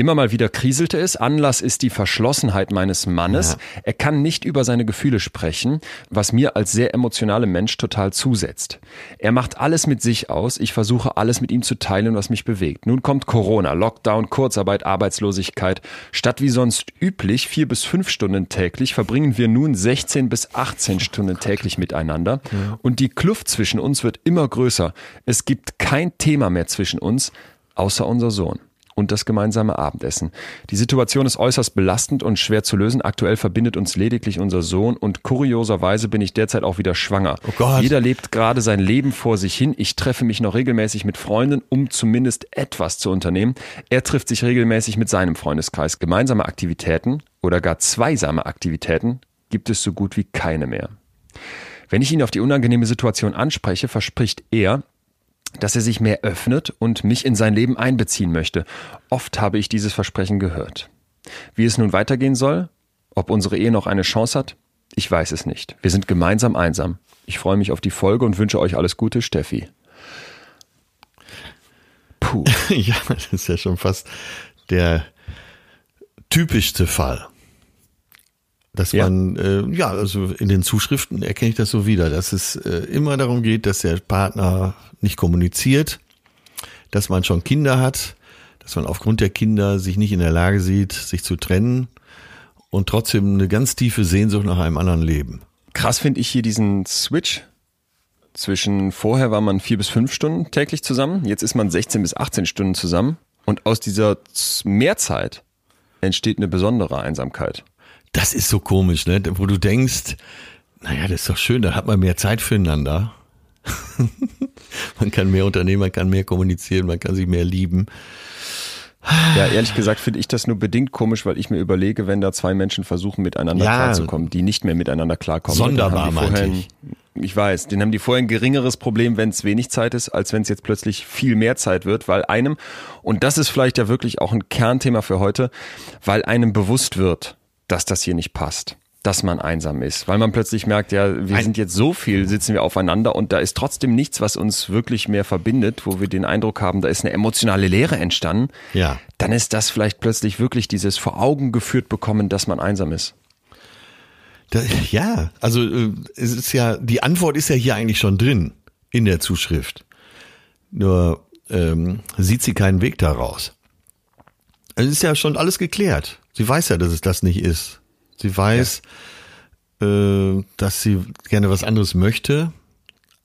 Immer mal wieder kriselte es. Anlass ist die Verschlossenheit meines Mannes. Ja. Er kann nicht über seine Gefühle sprechen, was mir als sehr emotionale Mensch total zusetzt. Er macht alles mit sich aus. Ich versuche alles mit ihm zu teilen, was mich bewegt. Nun kommt Corona, Lockdown, Kurzarbeit, Arbeitslosigkeit. Statt wie sonst üblich vier bis fünf Stunden täglich verbringen wir nun 16 bis 18 Stunden täglich miteinander. Ja. Und die Kluft zwischen uns wird immer größer. Es gibt kein Thema mehr zwischen uns, außer unser Sohn und das gemeinsame Abendessen. Die Situation ist äußerst belastend und schwer zu lösen. Aktuell verbindet uns lediglich unser Sohn und kurioserweise bin ich derzeit auch wieder schwanger. Oh Gott. Jeder lebt gerade sein Leben vor sich hin. Ich treffe mich noch regelmäßig mit Freunden, um zumindest etwas zu unternehmen. Er trifft sich regelmäßig mit seinem Freundeskreis. Gemeinsame Aktivitäten oder gar zweisame Aktivitäten gibt es so gut wie keine mehr. Wenn ich ihn auf die unangenehme Situation anspreche, verspricht er, dass er sich mehr öffnet und mich in sein Leben einbeziehen möchte. Oft habe ich dieses Versprechen gehört. Wie es nun weitergehen soll, ob unsere Ehe noch eine Chance hat, ich weiß es nicht. Wir sind gemeinsam einsam. Ich freue mich auf die Folge und wünsche euch alles Gute, Steffi. Puh. ja, das ist ja schon fast der typischste Fall dass ja. man, äh, ja, also in den Zuschriften erkenne ich das so wieder, dass es äh, immer darum geht, dass der Partner nicht kommuniziert, dass man schon Kinder hat, dass man aufgrund der Kinder sich nicht in der Lage sieht, sich zu trennen und trotzdem eine ganz tiefe Sehnsucht nach einem anderen Leben. Krass finde ich hier diesen Switch zwischen vorher war man vier bis fünf Stunden täglich zusammen, jetzt ist man 16 bis 18 Stunden zusammen und aus dieser Mehrzeit entsteht eine besondere Einsamkeit. Das ist so komisch, ne? Wo du denkst, naja, das ist doch schön, da hat man mehr Zeit füreinander. man kann mehr unternehmen, man kann mehr kommunizieren, man kann sich mehr lieben. Ja, ehrlich gesagt finde ich das nur bedingt komisch, weil ich mir überlege, wenn da zwei Menschen versuchen, miteinander Ja. klarzukommen, die nicht mehr miteinander klarkommen. Sonderbar, meinte ein, ich weiß, den haben die vorher ein geringeres Problem, wenn es wenig Zeit ist, als wenn es jetzt plötzlich viel mehr Zeit wird, weil einem, und das ist vielleicht ja wirklich auch ein Kernthema für heute, weil einem bewusst wird, dass das hier nicht passt. Dass man einsam ist, weil man plötzlich merkt, ja, wir sind jetzt so viel, sitzen wir aufeinander und da ist trotzdem nichts, was uns wirklich mehr verbindet, wo wir den Eindruck haben, da ist eine emotionale Leere entstanden Ja. dann ist das vielleicht plötzlich wirklich dieses vor Augen geführt bekommen, dass man einsam ist. Da, ja, also äh, es ist ja, die Antwort ist ja hier eigentlich schon drin in der Zuschrift. Nur ähm, sieht sie keinen Weg daraus. Es ist ja schon alles geklärt. Sie weiß ja, dass es das nicht ist. Sie weiß, äh, dass sie gerne was anderes möchte,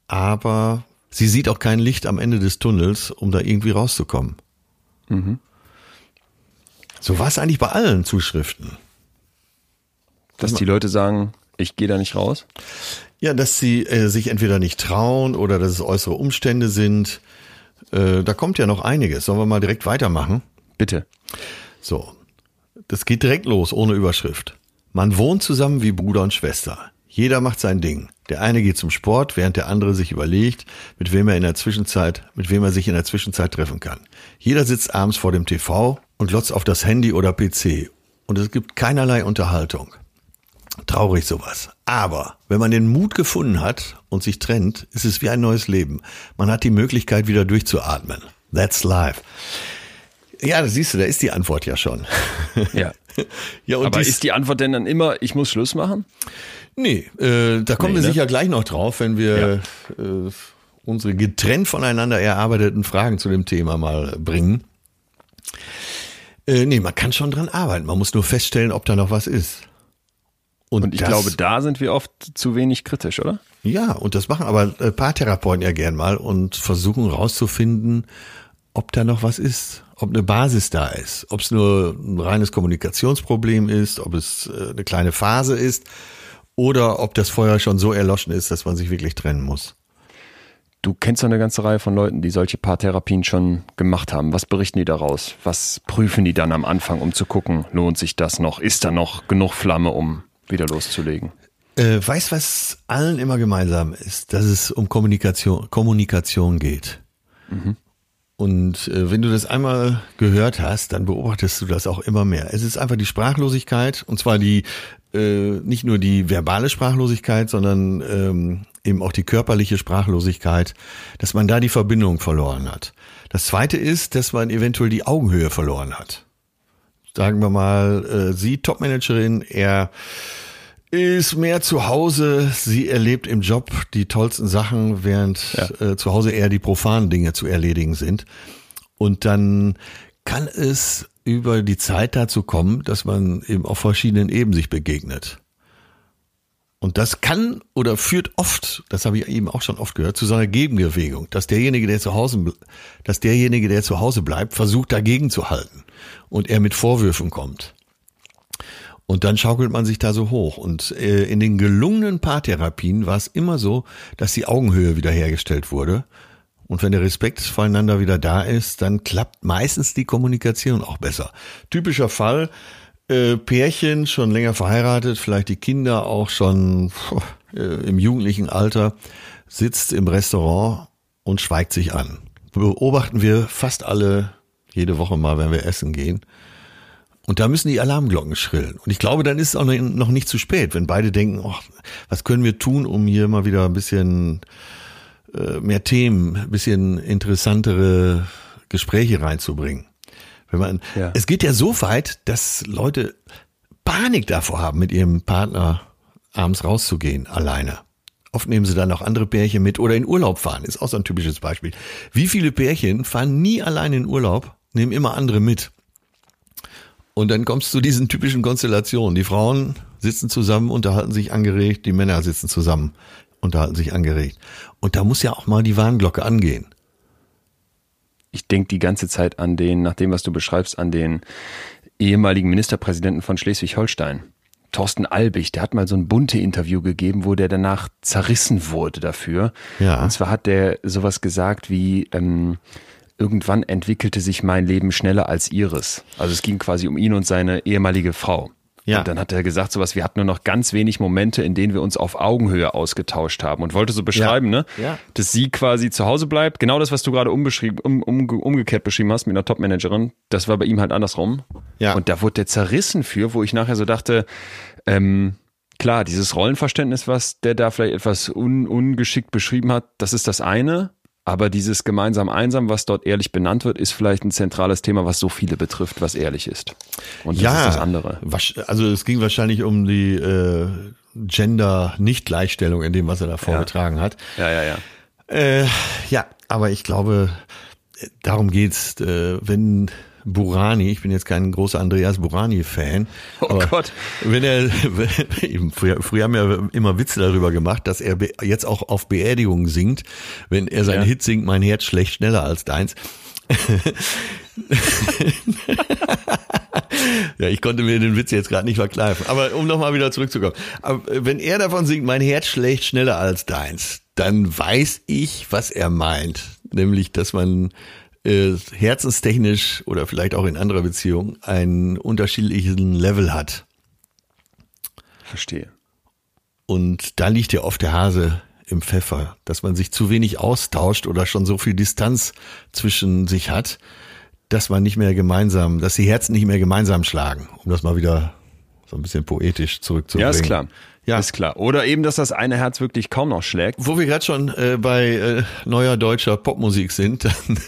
aber sie sieht auch kein Licht am Ende des Tunnels, um da irgendwie rauszukommen. So war es eigentlich bei allen Zuschriften. Dass die Leute sagen, ich gehe da nicht raus. Ja, dass sie äh, sich entweder nicht trauen oder dass es äußere Umstände sind. Äh, da kommt ja noch einiges. Sollen wir mal direkt weitermachen? Bitte. So, das geht direkt los, ohne Überschrift. Man wohnt zusammen wie Bruder und Schwester. Jeder macht sein Ding. Der eine geht zum Sport, während der andere sich überlegt, mit wem er in der Zwischenzeit, mit wem er sich in der Zwischenzeit treffen kann. Jeder sitzt abends vor dem TV und glotzt auf das Handy oder PC. Und es gibt keinerlei Unterhaltung. Traurig sowas. Aber wenn man den Mut gefunden hat und sich trennt, ist es wie ein neues Leben. Man hat die Möglichkeit, wieder durchzuatmen. That's life. Ja, das siehst du, da ist die Antwort ja schon. Ja. ja, und Aber dies- ist die Antwort denn dann immer, ich muss Schluss machen? Nee, äh, da kommen Nee, wir ne? sicher gleich noch drauf, wenn wir äh, unsere getrennt voneinander erarbeiteten Fragen zu dem Thema mal bringen. Äh, nee, man kann schon dran arbeiten. Man muss nur feststellen, ob da noch was ist. Und ich das- glaube, da sind wir oft zu wenig kritisch, oder? Ja, und das machen aber äh, Paartherapeuten ja gern mal und versuchen rauszufinden, ob da noch was ist, ob eine Basis da ist, ob es nur ein reines Kommunikationsproblem ist, ob es äh, eine kleine Phase ist oder ob das Feuer schon so erloschen ist, dass man sich wirklich trennen muss. Du kennst doch eine ganze Reihe von Leuten, die solche Paartherapien schon gemacht haben. Was berichten die daraus? Was prüfen die dann am Anfang, um zu gucken, lohnt sich das noch? Ist da noch genug Flamme, um wieder loszulegen? Äh, weißt, was allen immer gemeinsam ist, dass es um Kommunikation, Kommunikation geht. Und äh, wenn du das einmal gehört hast, dann beobachtest du das auch immer mehr. Es ist einfach die Sprachlosigkeit, und zwar die äh, nicht nur die verbale Sprachlosigkeit, sondern ähm, eben auch die körperliche Sprachlosigkeit, dass man da die Verbindung verloren hat. Das zweite ist, dass man eventuell die Augenhöhe verloren hat. Sagen wir mal, äh, sie Topmanagerin, er ist mehr zu Hause. Sie erlebt im Job die tollsten Sachen, während äh, zu Hause eher die profanen Dinge zu erledigen sind. Und dann kann es über die Zeit dazu kommen, dass man eben auf verschiedenen Ebenen sich begegnet. Und das kann oder führt oft, das habe ich eben auch schon oft gehört, zu so einer Gegenbewegung, dass derjenige, der zu Hause, dass derjenige, der zu Hause bleibt, versucht dagegen zu halten und er mit Vorwürfen kommt. Und dann schaukelt man sich da so hoch. Und äh, in den gelungenen Paartherapien war es immer so, dass die Augenhöhe wiederhergestellt wurde. Und wenn der Respekt voreinander wieder da ist, dann klappt meistens die Kommunikation auch besser. Typischer Fall, äh, Pärchen schon länger verheiratet, vielleicht die Kinder auch schon äh, im jugendlichen Alter, sitzt im Restaurant und schweigt sich an. Beobachten wir fast alle jede Woche mal, wenn wir essen gehen. Und da müssen die Alarmglocken schrillen. Und ich glaube, dann ist es auch noch nicht zu spät, wenn beide denken, oh, was können wir tun, um hier mal wieder ein bisschen äh, mehr Themen, ein bisschen interessantere Gespräche reinzubringen. Wenn man, Ja. es geht ja so weit, dass Leute Panik davor haben, mit ihrem Partner abends rauszugehen, alleine. Oft nehmen sie dann auch andere Pärchen mit oder in Urlaub fahren, ist auch so ein typisches Beispiel. Wie viele Pärchen fahren nie allein in Urlaub, nehmen immer andere mit. Und dann kommst du zu diesen typischen Konstellationen. Die Frauen sitzen zusammen, unterhalten sich angeregt, die Männer sitzen zusammen, unterhalten sich angeregt. Und da muss ja auch mal die Warnglocke angehen. Ich denke die ganze Zeit an den, nach dem, was du beschreibst, an den ehemaligen Ministerpräsidenten von Schleswig-Holstein. Thorsten Albig, der hat mal so ein bunte Interview gegeben, wo der danach zerrissen wurde dafür. Ja. Und zwar hat der sowas gesagt wie, ähm, irgendwann entwickelte sich mein Leben schneller als ihres. Also es ging quasi um ihn und seine ehemalige Frau. Ja. Und dann hat er gesagt, sowas, wir hatten nur noch ganz wenig Momente, in denen wir uns auf Augenhöhe ausgetauscht haben und wollte so beschreiben, ja. ne? Ja. Dass sie quasi zu Hause bleibt. Genau das, was du gerade umbeschrieben, um, um, umgekehrt beschrieben hast mit einer Topmanagerin, das war bei ihm halt andersrum. Ja. Und da wurde der zerrissen für, wo ich nachher so dachte, ähm, klar, dieses Rollenverständnis, was der da vielleicht etwas un, ungeschickt beschrieben hat, das ist das eine. Aber dieses gemeinsam einsam, was dort ehrlich benannt wird, ist vielleicht ein zentrales Thema, was so viele betrifft, was ehrlich ist. Und das ja, ist das andere. Also es ging wahrscheinlich um die äh, Gender-Nicht-Gleichstellung in dem, was er da vorgetragen ja. hat. Ja, ja, ja. Äh, ja, aber ich glaube, darum geht's, äh, wenn Burani, ich bin jetzt kein großer Andreas Burani-Fan. Oh Gott. Wenn er, früher, früher haben wir immer Witze darüber gemacht, dass er jetzt auch auf Beerdigungen singt, wenn er seinen ja. Hit singt, mein Herz schlecht schneller als deins. ja, ich konnte mir den Witz jetzt gerade nicht verkneifen. Aber um nochmal wieder zurückzukommen. Aber wenn er davon singt, mein Herz schlägt schneller als deins, dann weiß ich, was er meint. Nämlich, dass man äh, herzenstechnisch oder vielleicht auch in anderer Beziehung einen unterschiedlichen Level hat. Verstehe. Und da liegt ja oft der Hase im Pfeffer, dass man sich zu wenig austauscht oder schon so viel Distanz zwischen sich hat, dass man nicht mehr gemeinsam, dass die Herzen nicht mehr gemeinsam schlagen, um das mal wieder so ein bisschen poetisch zurückzubringen. Ja, ist klar. Ja. Ist klar. Oder eben, dass das eine Herz wirklich kaum noch schlägt. Wo wir gerade schon äh, bei äh, neuer deutscher Popmusik sind,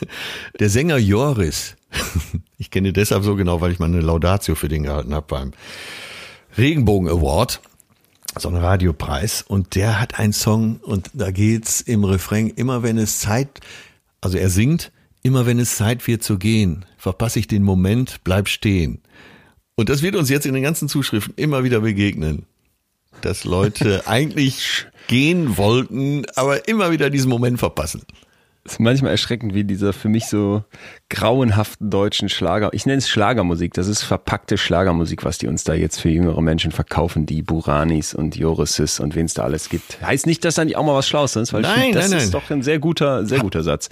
der Sänger Joris, ich kenne ihn deshalb so genau, weil ich mal eine Laudatio für den gehalten habe beim Regenbogen Award, so ein Radiopreis. Und der hat einen Song und da geht's im Refrain, immer wenn es Zeit, also er singt, immer wenn es Zeit wird zu gehen, verpasse ich den Moment, bleib stehen. Und das wird uns jetzt in den ganzen Zuschriften immer wieder begegnen dass Leute eigentlich gehen wollten, aber immer wieder diesen Moment verpassen. Es ist manchmal erschreckend, wie dieser für mich so grauenhaften deutschen Schlager, ich nenne es Schlagermusik, das ist verpackte Schlagermusik, was die uns da jetzt für jüngere Menschen verkaufen, die Buranis und Jorises und wen es da alles gibt. Heißt nicht, dass da nicht auch mal was Schlaues ist, weil nein, find, das nein, ist nein. doch ein sehr guter, sehr guter Satz.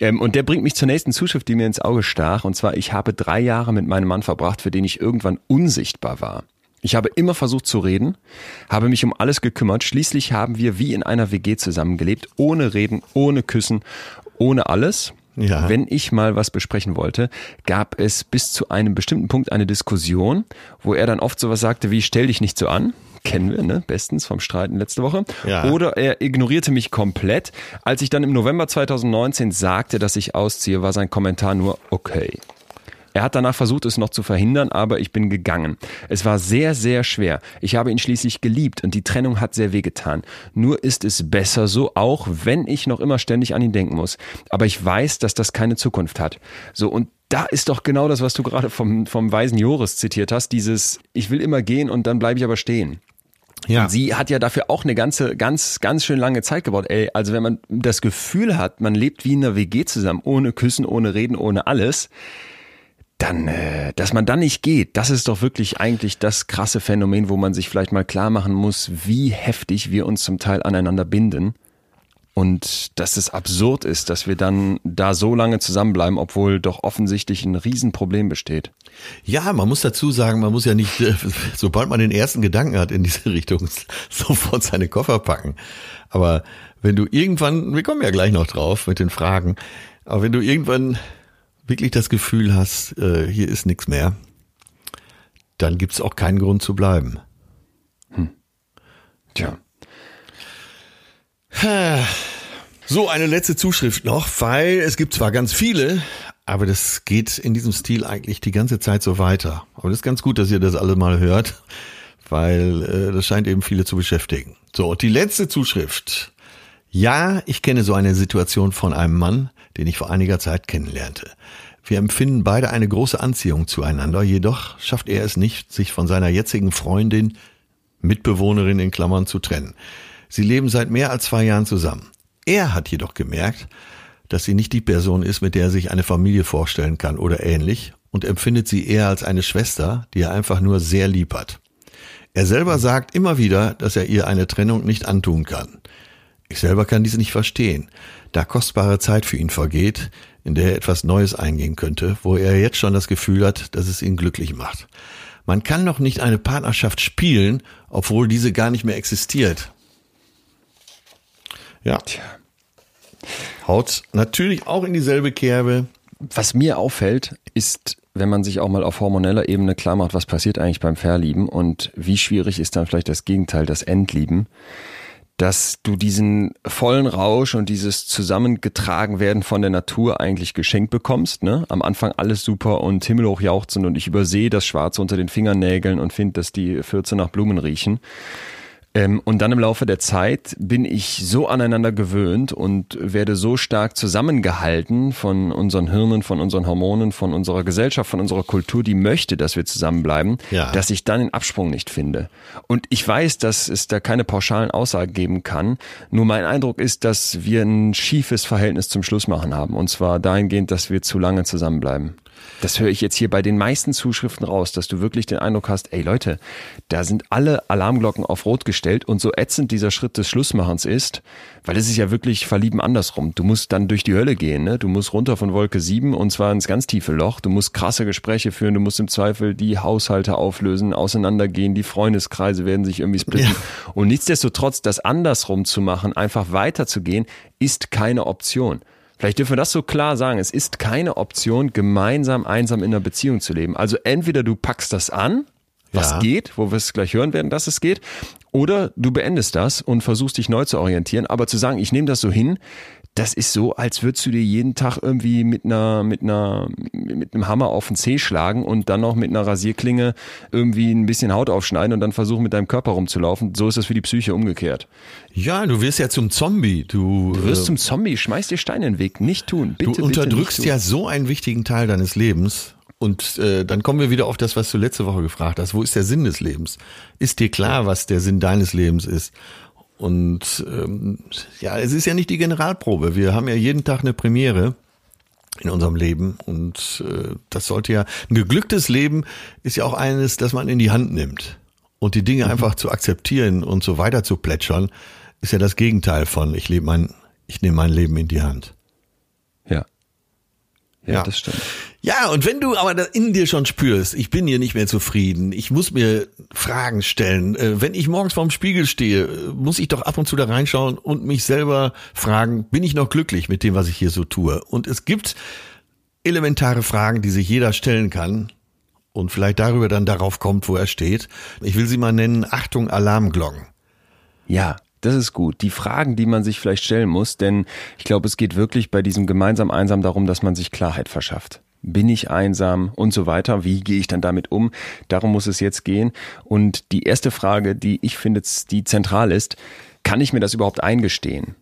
Ähm, und der bringt mich zur nächsten Zuschrift, die mir ins Auge stach, und zwar, ich habe drei Jahre mit meinem Mann verbracht, für den ich irgendwann unsichtbar war. Ich habe immer versucht zu reden, habe mich um alles gekümmert. Schließlich haben wir wie in einer WG zusammengelebt, ohne Reden, ohne Küssen, ohne alles. Ja. Wenn ich mal was besprechen wollte, gab es bis zu einem bestimmten Punkt eine Diskussion, wo er dann oft sowas sagte wie, stell dich nicht so an. Kennen wir, ne? Bestens vom Streiten letzte Woche. Ja. Oder er ignorierte mich komplett. Als ich dann im November 2019 sagte, dass ich ausziehe, war sein Kommentar nur okay. Er hat danach versucht, es noch zu verhindern, aber ich bin gegangen. Es war sehr, sehr schwer. Ich habe ihn schließlich geliebt und die Trennung hat sehr wehgetan. Nur ist es besser so, auch wenn ich noch immer ständig an ihn denken muss. Aber ich weiß, dass das keine Zukunft hat. So, und da ist doch genau das, was du gerade vom, vom weisen Joris zitiert hast, dieses, ich will immer gehen und dann bleibe ich aber stehen. Ja. Und sie hat ja dafür auch eine ganze, ganz, ganz schön lange Zeit gebaut. Ey, also wenn man das Gefühl hat, man lebt wie in einer WG zusammen, ohne Küssen, ohne Reden, ohne alles, dann, äh, dass man dann nicht geht, das ist doch wirklich eigentlich das krasse Phänomen, wo man sich vielleicht mal klar machen muss, wie heftig wir uns zum Teil aneinander binden. Und dass es absurd ist, dass wir dann da so lange zusammenbleiben, obwohl doch offensichtlich ein Riesenproblem besteht. Ja, man muss dazu sagen, man muss ja nicht, äh, sobald man den ersten Gedanken hat in diese Richtung, sofort seine Koffer packen. Aber wenn du irgendwann, wir kommen ja gleich noch drauf mit den Fragen, aber wenn du irgendwann wirklich das Gefühl hast, äh, hier ist nichts mehr, dann gibt es auch keinen Grund zu bleiben. Hm. Tja. So, eine letzte Zuschrift noch, weil es gibt zwar ganz viele, aber das geht in diesem Stil eigentlich die ganze Zeit so weiter. Aber das ist ganz gut, dass ihr das alle mal hört, weil äh, das scheint eben viele zu beschäftigen. So, und die letzte Zuschrift. Ja, ich kenne so eine Situation von einem Mann, den ich vor einiger Zeit kennenlernte. Wir empfinden beide eine große Anziehung zueinander, jedoch schafft er es nicht, sich von seiner jetzigen Freundin, Mitbewohnerin in Klammern, zu trennen. Sie leben seit mehr als zwei Jahren zusammen. Er hat jedoch gemerkt, dass sie nicht die Person ist, mit der er sich eine Familie vorstellen kann oder ähnlich und empfindet sie eher als eine Schwester, die er einfach nur sehr lieb hat. Er selber sagt immer wieder, dass er ihr eine Trennung nicht antun kann. Ich selber kann dies nicht verstehen, da kostbare Zeit für ihn vergeht, in der er etwas Neues eingehen könnte, wo er jetzt schon das Gefühl hat, dass es ihn glücklich macht. Man kann doch nicht eine Partnerschaft spielen, obwohl diese gar nicht mehr existiert. Ja. Tja. Haut natürlich auch in dieselbe Kerbe. Was mir auffällt, ist, wenn man sich auch mal auf hormoneller Ebene klar macht, was passiert eigentlich beim Verlieben und wie schwierig ist dann vielleicht das Gegenteil, das Endlieben, dass du diesen vollen Rausch und dieses zusammengetragen werden von der Natur eigentlich geschenkt bekommst. Ne? Am Anfang alles super und himmelhoch jauchzend und ich übersehe das Schwarze unter den Fingernägeln und finde, dass die Fürze nach Blumen riechen. Ähm, und dann im Laufe der Zeit bin ich so aneinander gewöhnt und werde so stark zusammengehalten von unseren Hirnen, von unseren Hormonen, von unserer Gesellschaft, von unserer Kultur, die möchte, dass wir zusammenbleiben, ja. dass ich dann den Absprung nicht finde. Und ich weiß, dass es da keine pauschalen Aussagen geben kann. Nur mein Eindruck ist, dass wir ein schiefes Verhältnis zum Schlussmachen haben. Und zwar dahingehend, dass wir zu lange zusammenbleiben. Das höre ich jetzt hier bei den meisten Zuschriften raus, dass du wirklich den Eindruck hast, ey Leute, da sind alle Alarmglocken auf Rot gestellt und so ätzend dieser Schritt des Schlussmachens ist, weil es ist ja wirklich verlieben andersrum. Du musst dann durch die Hölle gehen, ne? Du musst runter von Wolke 7 und zwar ins ganz tiefe Loch. Du musst krasse Gespräche führen, du musst im Zweifel die Haushalte auflösen, auseinandergehen, die Freundeskreise werden sich irgendwie splitten. Ja. Und nichtsdestotrotz, das andersrum zu machen, einfach weiterzugehen, ist keine Option. Vielleicht dürfen wir das so klar sagen. Es ist keine Option, gemeinsam einsam in einer Beziehung zu leben. Also entweder du packst das an, was ja. geht, wo wir es gleich hören werden, dass es geht, oder du beendest das und versuchst dich neu zu orientieren. Aber zu sagen, ich nehme das so hin, das ist so, als würdest du dir jeden Tag irgendwie mit einer, mit einer, mit einem Hammer auf den Zeh schlagen und dann noch mit einer Rasierklinge irgendwie ein bisschen Haut aufschneiden und dann versuchen mit deinem Körper rumzulaufen. So ist das für die Psyche umgekehrt. Ja, du wirst ja zum Zombie. Du, du wirst äh, zum Zombie, schmeiß dir Steine in den Weg. Nicht tun. Bitte, du unterdrückst ja so einen wichtigen Teil deines Lebens. Und äh, dann kommen wir wieder auf das, was du letzte Woche gefragt hast. Wo ist der Sinn des Lebens? Ist dir klar, was der Sinn deines Lebens ist? Und ähm, ja, es ist ja nicht die Generalprobe. Wir haben ja jeden Tag eine Premiere in unserem Leben und äh, das sollte ja ein geglücktes Leben ist ja auch eines, das man in die Hand nimmt und die Dinge mhm. einfach zu akzeptieren und so weiter zu plätschern, ist ja das Gegenteil von ich lebe mein ich nehme mein Leben in die Hand. Ja. Ja, das stimmt. Ja, und wenn du aber in dir schon spürst, ich bin hier nicht mehr zufrieden, ich muss mir Fragen stellen. Äh, wenn ich morgens vorm Spiegel stehe, muss ich doch ab und zu da reinschauen und mich selber fragen, bin ich noch glücklich mit dem, was ich hier so tue? Und es gibt elementare Fragen, die sich jeder stellen kann und vielleicht darüber dann darauf kommt, wo er steht. Ich will sie mal nennen, Achtung, Alarmglocken. Ja, das ist gut. Die Fragen, die man sich vielleicht stellen muss, denn ich glaube, es geht wirklich bei diesem gemeinsam einsam darum, dass man sich Klarheit verschafft. Bin ich einsam und so weiter? Wie gehe ich dann damit um? Darum muss es jetzt gehen. Und die erste Frage, die ich finde, die zentral ist, kann ich mir das überhaupt eingestehen?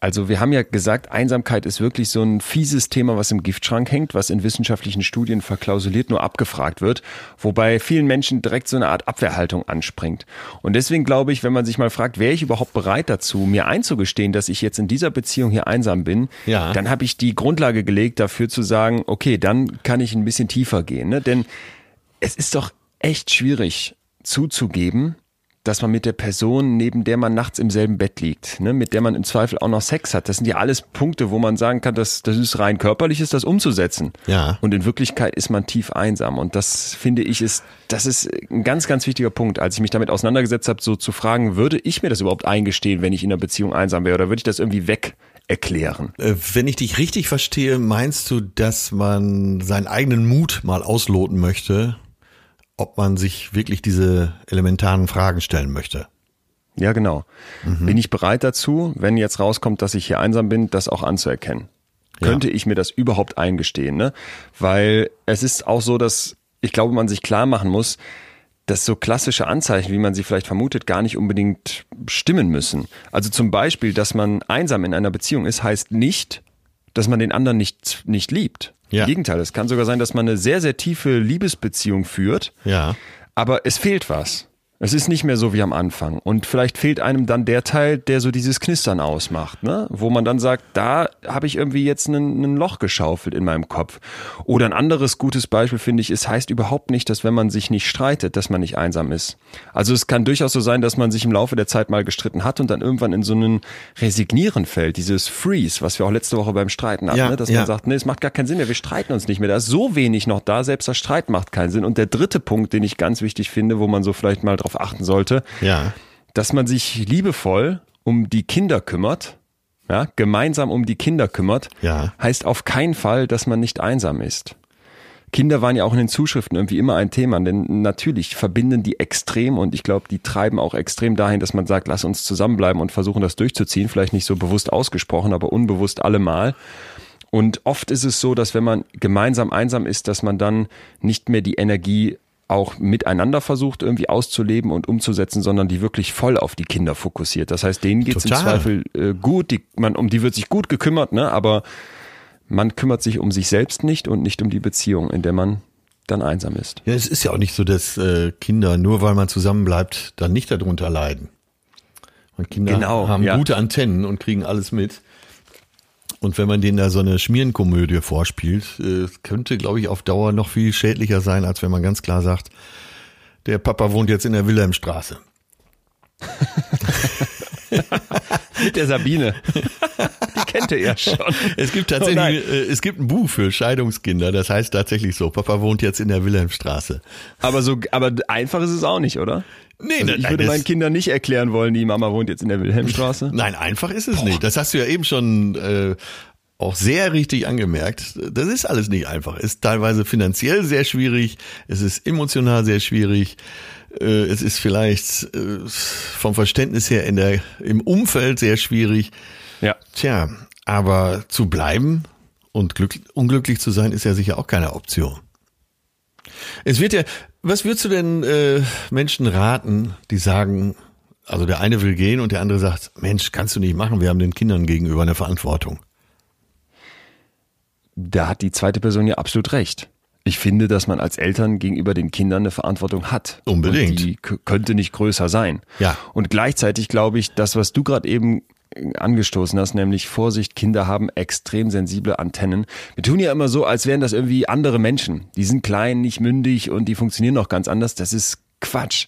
Also wir haben ja gesagt, Einsamkeit ist wirklich so ein fieses Thema, was im Giftschrank hängt, was in wissenschaftlichen Studien verklausuliert nur abgefragt wird, wobei vielen Menschen direkt so eine Art Abwehrhaltung anspringt. Und deswegen glaube ich, wenn man sich mal fragt, wäre ich überhaupt bereit dazu, mir einzugestehen, dass ich jetzt in dieser Beziehung hier einsam bin, ja. dann habe ich die Grundlage gelegt dafür zu sagen, okay, dann kann ich ein bisschen tiefer gehen. Ne? Denn es ist doch echt schwierig zuzugeben, dass man mit der Person, neben der man nachts im selben Bett liegt, ne, mit der man im Zweifel auch noch Sex hat, das sind ja alles Punkte, wo man sagen kann, dass das ist rein körperlich, ist das umzusetzen. Ja. Und in Wirklichkeit ist man tief einsam. Und das finde ich ist, das ist ein ganz, ganz wichtiger Punkt. Als ich mich damit auseinandergesetzt habe, so zu fragen, würde ich mir das überhaupt eingestehen, wenn ich in einer Beziehung einsam wäre, oder würde ich das irgendwie weg erklären. Äh, wenn ich dich richtig verstehe, meinst du, dass man seinen eigenen Mut mal ausloten möchte ob man sich wirklich diese elementaren Fragen stellen möchte. Ja, genau. Mhm. Bin ich bereit dazu, wenn jetzt rauskommt, dass ich hier einsam bin, das auch anzuerkennen? Könnte ja. ich mir das überhaupt eingestehen? Ne? Weil es ist auch so, dass ich glaube, man sich klar machen muss, dass so klassische Anzeichen, wie man sie vielleicht vermutet, gar nicht unbedingt stimmen müssen. Also zum Beispiel, dass man einsam in einer Beziehung ist, heißt nicht, dass man den anderen nicht, nicht liebt. Ja. Im Gegenteil, es kann sogar sein, dass man eine sehr, sehr tiefe Liebesbeziehung führt. Ja. Aber es fehlt was. Es ist nicht mehr so wie am Anfang. Und vielleicht fehlt einem dann der Teil, der so dieses Knistern ausmacht, ne? Wo man dann sagt, da habe ich irgendwie jetzt ein Loch geschaufelt in meinem Kopf. Oder ein anderes gutes Beispiel finde ich, es heißt überhaupt nicht, dass wenn man sich nicht streitet, dass man nicht einsam ist. Also es kann durchaus so sein, dass man sich im Laufe der Zeit mal gestritten hat und dann irgendwann in so einen Resignieren fällt, dieses Freeze, was wir auch letzte Woche beim Streiten hatten, Ja, ne? dass ja. man sagt, nee, es macht gar keinen Sinn mehr, wir streiten uns nicht mehr. Da ist so wenig noch da, selbst der Streit macht keinen Sinn. Und der dritte Punkt, den ich ganz wichtig finde, wo man so vielleicht mal drauf achten sollte, Ja. dass man sich liebevoll um die Kinder kümmert, ja, gemeinsam um die Kinder kümmert, Ja. heißt auf keinen Fall, dass man nicht einsam ist. Kinder waren ja auch in den Zuschriften irgendwie immer ein Thema, denn natürlich verbinden die extrem und ich glaube, die treiben auch extrem dahin, dass man sagt, lass uns zusammenbleiben und versuchen das durchzuziehen, vielleicht nicht so bewusst ausgesprochen, aber unbewusst allemal. Und oft ist es so, dass wenn man gemeinsam einsam ist, dass man dann nicht mehr die Energie auch miteinander versucht irgendwie auszuleben und umzusetzen, sondern die wirklich voll auf die Kinder fokussiert. Das heißt, denen geht es im Total. Zweifel äh, gut, die, man, um die wird sich gut gekümmert, ne? aber man kümmert sich um sich selbst nicht und nicht um die Beziehung, in der man dann einsam ist. Ja, es ist ja auch nicht so, dass äh, Kinder, nur weil man zusammenbleibt, dann nicht darunter leiden. Und Kinder Genau, haben ja. gute Antennen und kriegen alles mit. Und wenn man denen da so eine Schmierenkomödie vorspielt, äh, könnte, glaube ich, auf Dauer noch viel schädlicher sein, als wenn man ganz klar sagt, der Papa wohnt jetzt in der Wilhelmstraße. Mit der Sabine. die kennt ihr ja schon. Es gibt Oh tatsächlich, äh, es gibt ein Buch für Scheidungskinder, das heißt tatsächlich so, Papa wohnt jetzt in der Wilhelmstraße. Aber so, aber einfach ist es auch nicht, oder? Nee, Also nein, ich würde meinen Kindern nicht erklären wollen, die Mama wohnt jetzt in der Wilhelmstraße. Nein, einfach ist es nicht. Das hast du ja eben schon äh, auch sehr richtig angemerkt. Das ist alles nicht einfach. Ist teilweise finanziell sehr schwierig. Es ist emotional sehr schwierig. Äh, es ist vielleicht äh, vom Verständnis her in der, im Umfeld sehr schwierig. Ja. Tja, aber zu bleiben und glück, unglücklich zu sein, ist ja sicher auch keine Option. Es wird ja, was würdest du denn äh, Menschen raten, die sagen, also der eine will gehen und der andere sagt, Mensch, kannst du nicht machen, wir haben den Kindern gegenüber eine Verantwortung. Da hat die zweite Person ja absolut recht. Ich finde, dass man als Eltern gegenüber den Kindern eine Verantwortung hat. Unbedingt. Und die könnte nicht größer sein. Ja. Und gleichzeitig glaube ich, das, was du gerade eben angestoßen hast, nämlich Vorsicht, Kinder haben extrem sensible Antennen. Wir tun ja immer so, als wären das irgendwie andere Menschen. Die sind klein, nicht mündig und die funktionieren noch ganz anders. Das ist Quatsch.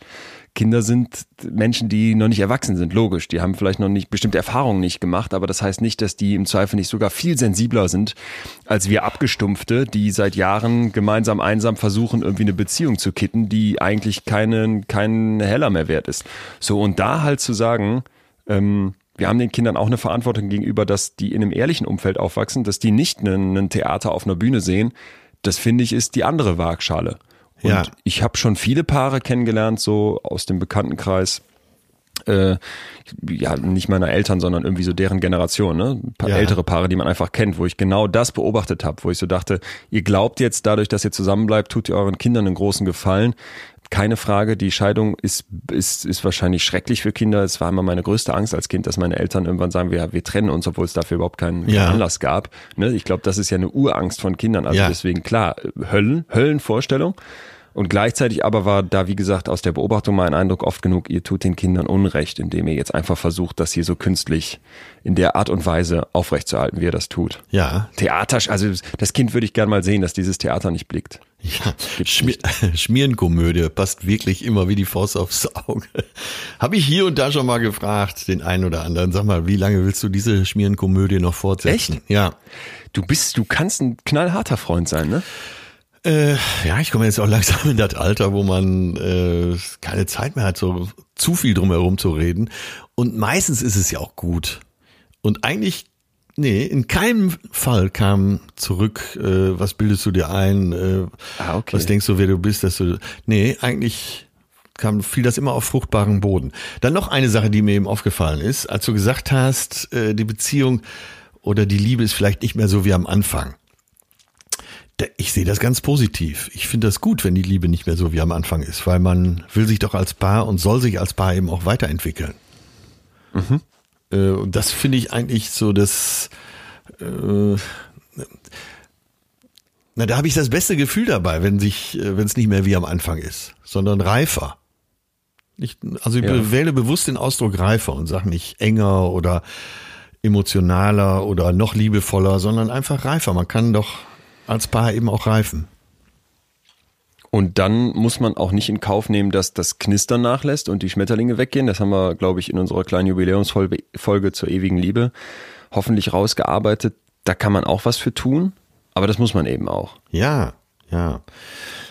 Kinder sind Menschen, die noch nicht erwachsen sind, logisch. Die haben vielleicht noch nicht bestimmte Erfahrungen nicht gemacht, aber das heißt nicht, dass die im Zweifel nicht sogar viel sensibler sind als wir Abgestumpfte, die seit Jahren gemeinsam einsam versuchen, irgendwie eine Beziehung zu kitten, die eigentlich keinen keinen Heller mehr wert ist. So und da halt zu sagen, ähm, wir haben den Kindern auch eine Verantwortung gegenüber, dass die in einem ehrlichen Umfeld aufwachsen, dass die nicht einen, einen Theater auf einer Bühne sehen. Das finde ich ist die andere Waagschale. Und Ja. ich habe schon viele Paare kennengelernt, so aus dem Bekanntenkreis, äh, ja, nicht meiner Eltern, sondern irgendwie so deren Generation, ne? Ein Ja. ältere Paare, die man einfach kennt, wo ich genau das beobachtet habe, wo ich so dachte, ihr glaubt jetzt dadurch, dass ihr zusammenbleibt, tut ihr euren Kindern einen großen Gefallen. Keine Frage, die Scheidung ist, ist, ist wahrscheinlich schrecklich für Kinder. Es war immer meine größte Angst als Kind, dass meine Eltern irgendwann sagen, wir, wir trennen uns, obwohl es dafür überhaupt keinen, Ja. Anlass gab. Ne? Ich glaube, das ist ja eine Urangst von Kindern. Also Ja. deswegen klar, Höllen, Höllenvorstellung. Und gleichzeitig aber war da, wie gesagt, aus der Beobachtung mein Eindruck oft genug, ihr tut den Kindern Unrecht, indem ihr jetzt einfach versucht, das hier so künstlich in der Art und Weise aufrechtzuerhalten, wie ihr das tut. Ja, Theater, also das Kind würde ich gern mal sehen, dass dieses Theater nicht blickt. Ja. Schmier Schmierenkomödie passt wirklich immer wie die Faust aufs Auge. Habe ich hier und da schon mal gefragt, den einen oder anderen. Sag mal, wie lange willst du diese Schmierenkomödie noch fortsetzen? Echt? Ja. Du bist, du kannst ein knallharter Freund sein, ne? Äh, ja, ich komme jetzt auch langsam in das Alter, wo man äh, keine Zeit mehr hat, so zu viel drumherum zu reden. Und meistens ist es ja auch gut. Und eigentlich, nee, in keinem Fall kam zurück, äh, was bildest du dir ein, äh, Ah, okay. was denkst du, wer du bist, dass du. Nee, eigentlich kam, fiel das immer auf fruchtbaren Boden. Dann noch eine Sache, die mir eben aufgefallen ist, als du gesagt hast, äh, die Beziehung oder die Liebe ist vielleicht nicht mehr so wie am Anfang. Ich sehe das ganz positiv. Ich finde das gut, wenn die Liebe nicht mehr so wie am Anfang ist, weil man will sich doch als Paar und soll sich als Paar eben auch weiterentwickeln. Äh, Und das finde ich eigentlich so das, äh, na, da habe ich das beste Gefühl dabei, wenn sich, äh, wenn es nicht mehr wie am Anfang ist, sondern reifer. Ich, also ich ja. wähle bewusst den Ausdruck reifer und sage nicht enger oder emotionaler oder noch liebevoller, sondern einfach reifer. Man kann doch als Paar eben auch reifen. Und dann muss man auch nicht in Kauf nehmen, dass das Knistern nachlässt und die Schmetterlinge weggehen. Das haben wir, glaube ich, in unserer kleinen Jubiläumsfolge zur ewigen Liebe hoffentlich rausgearbeitet. Da kann man auch was für tun, aber das muss man eben auch. Ja, ja.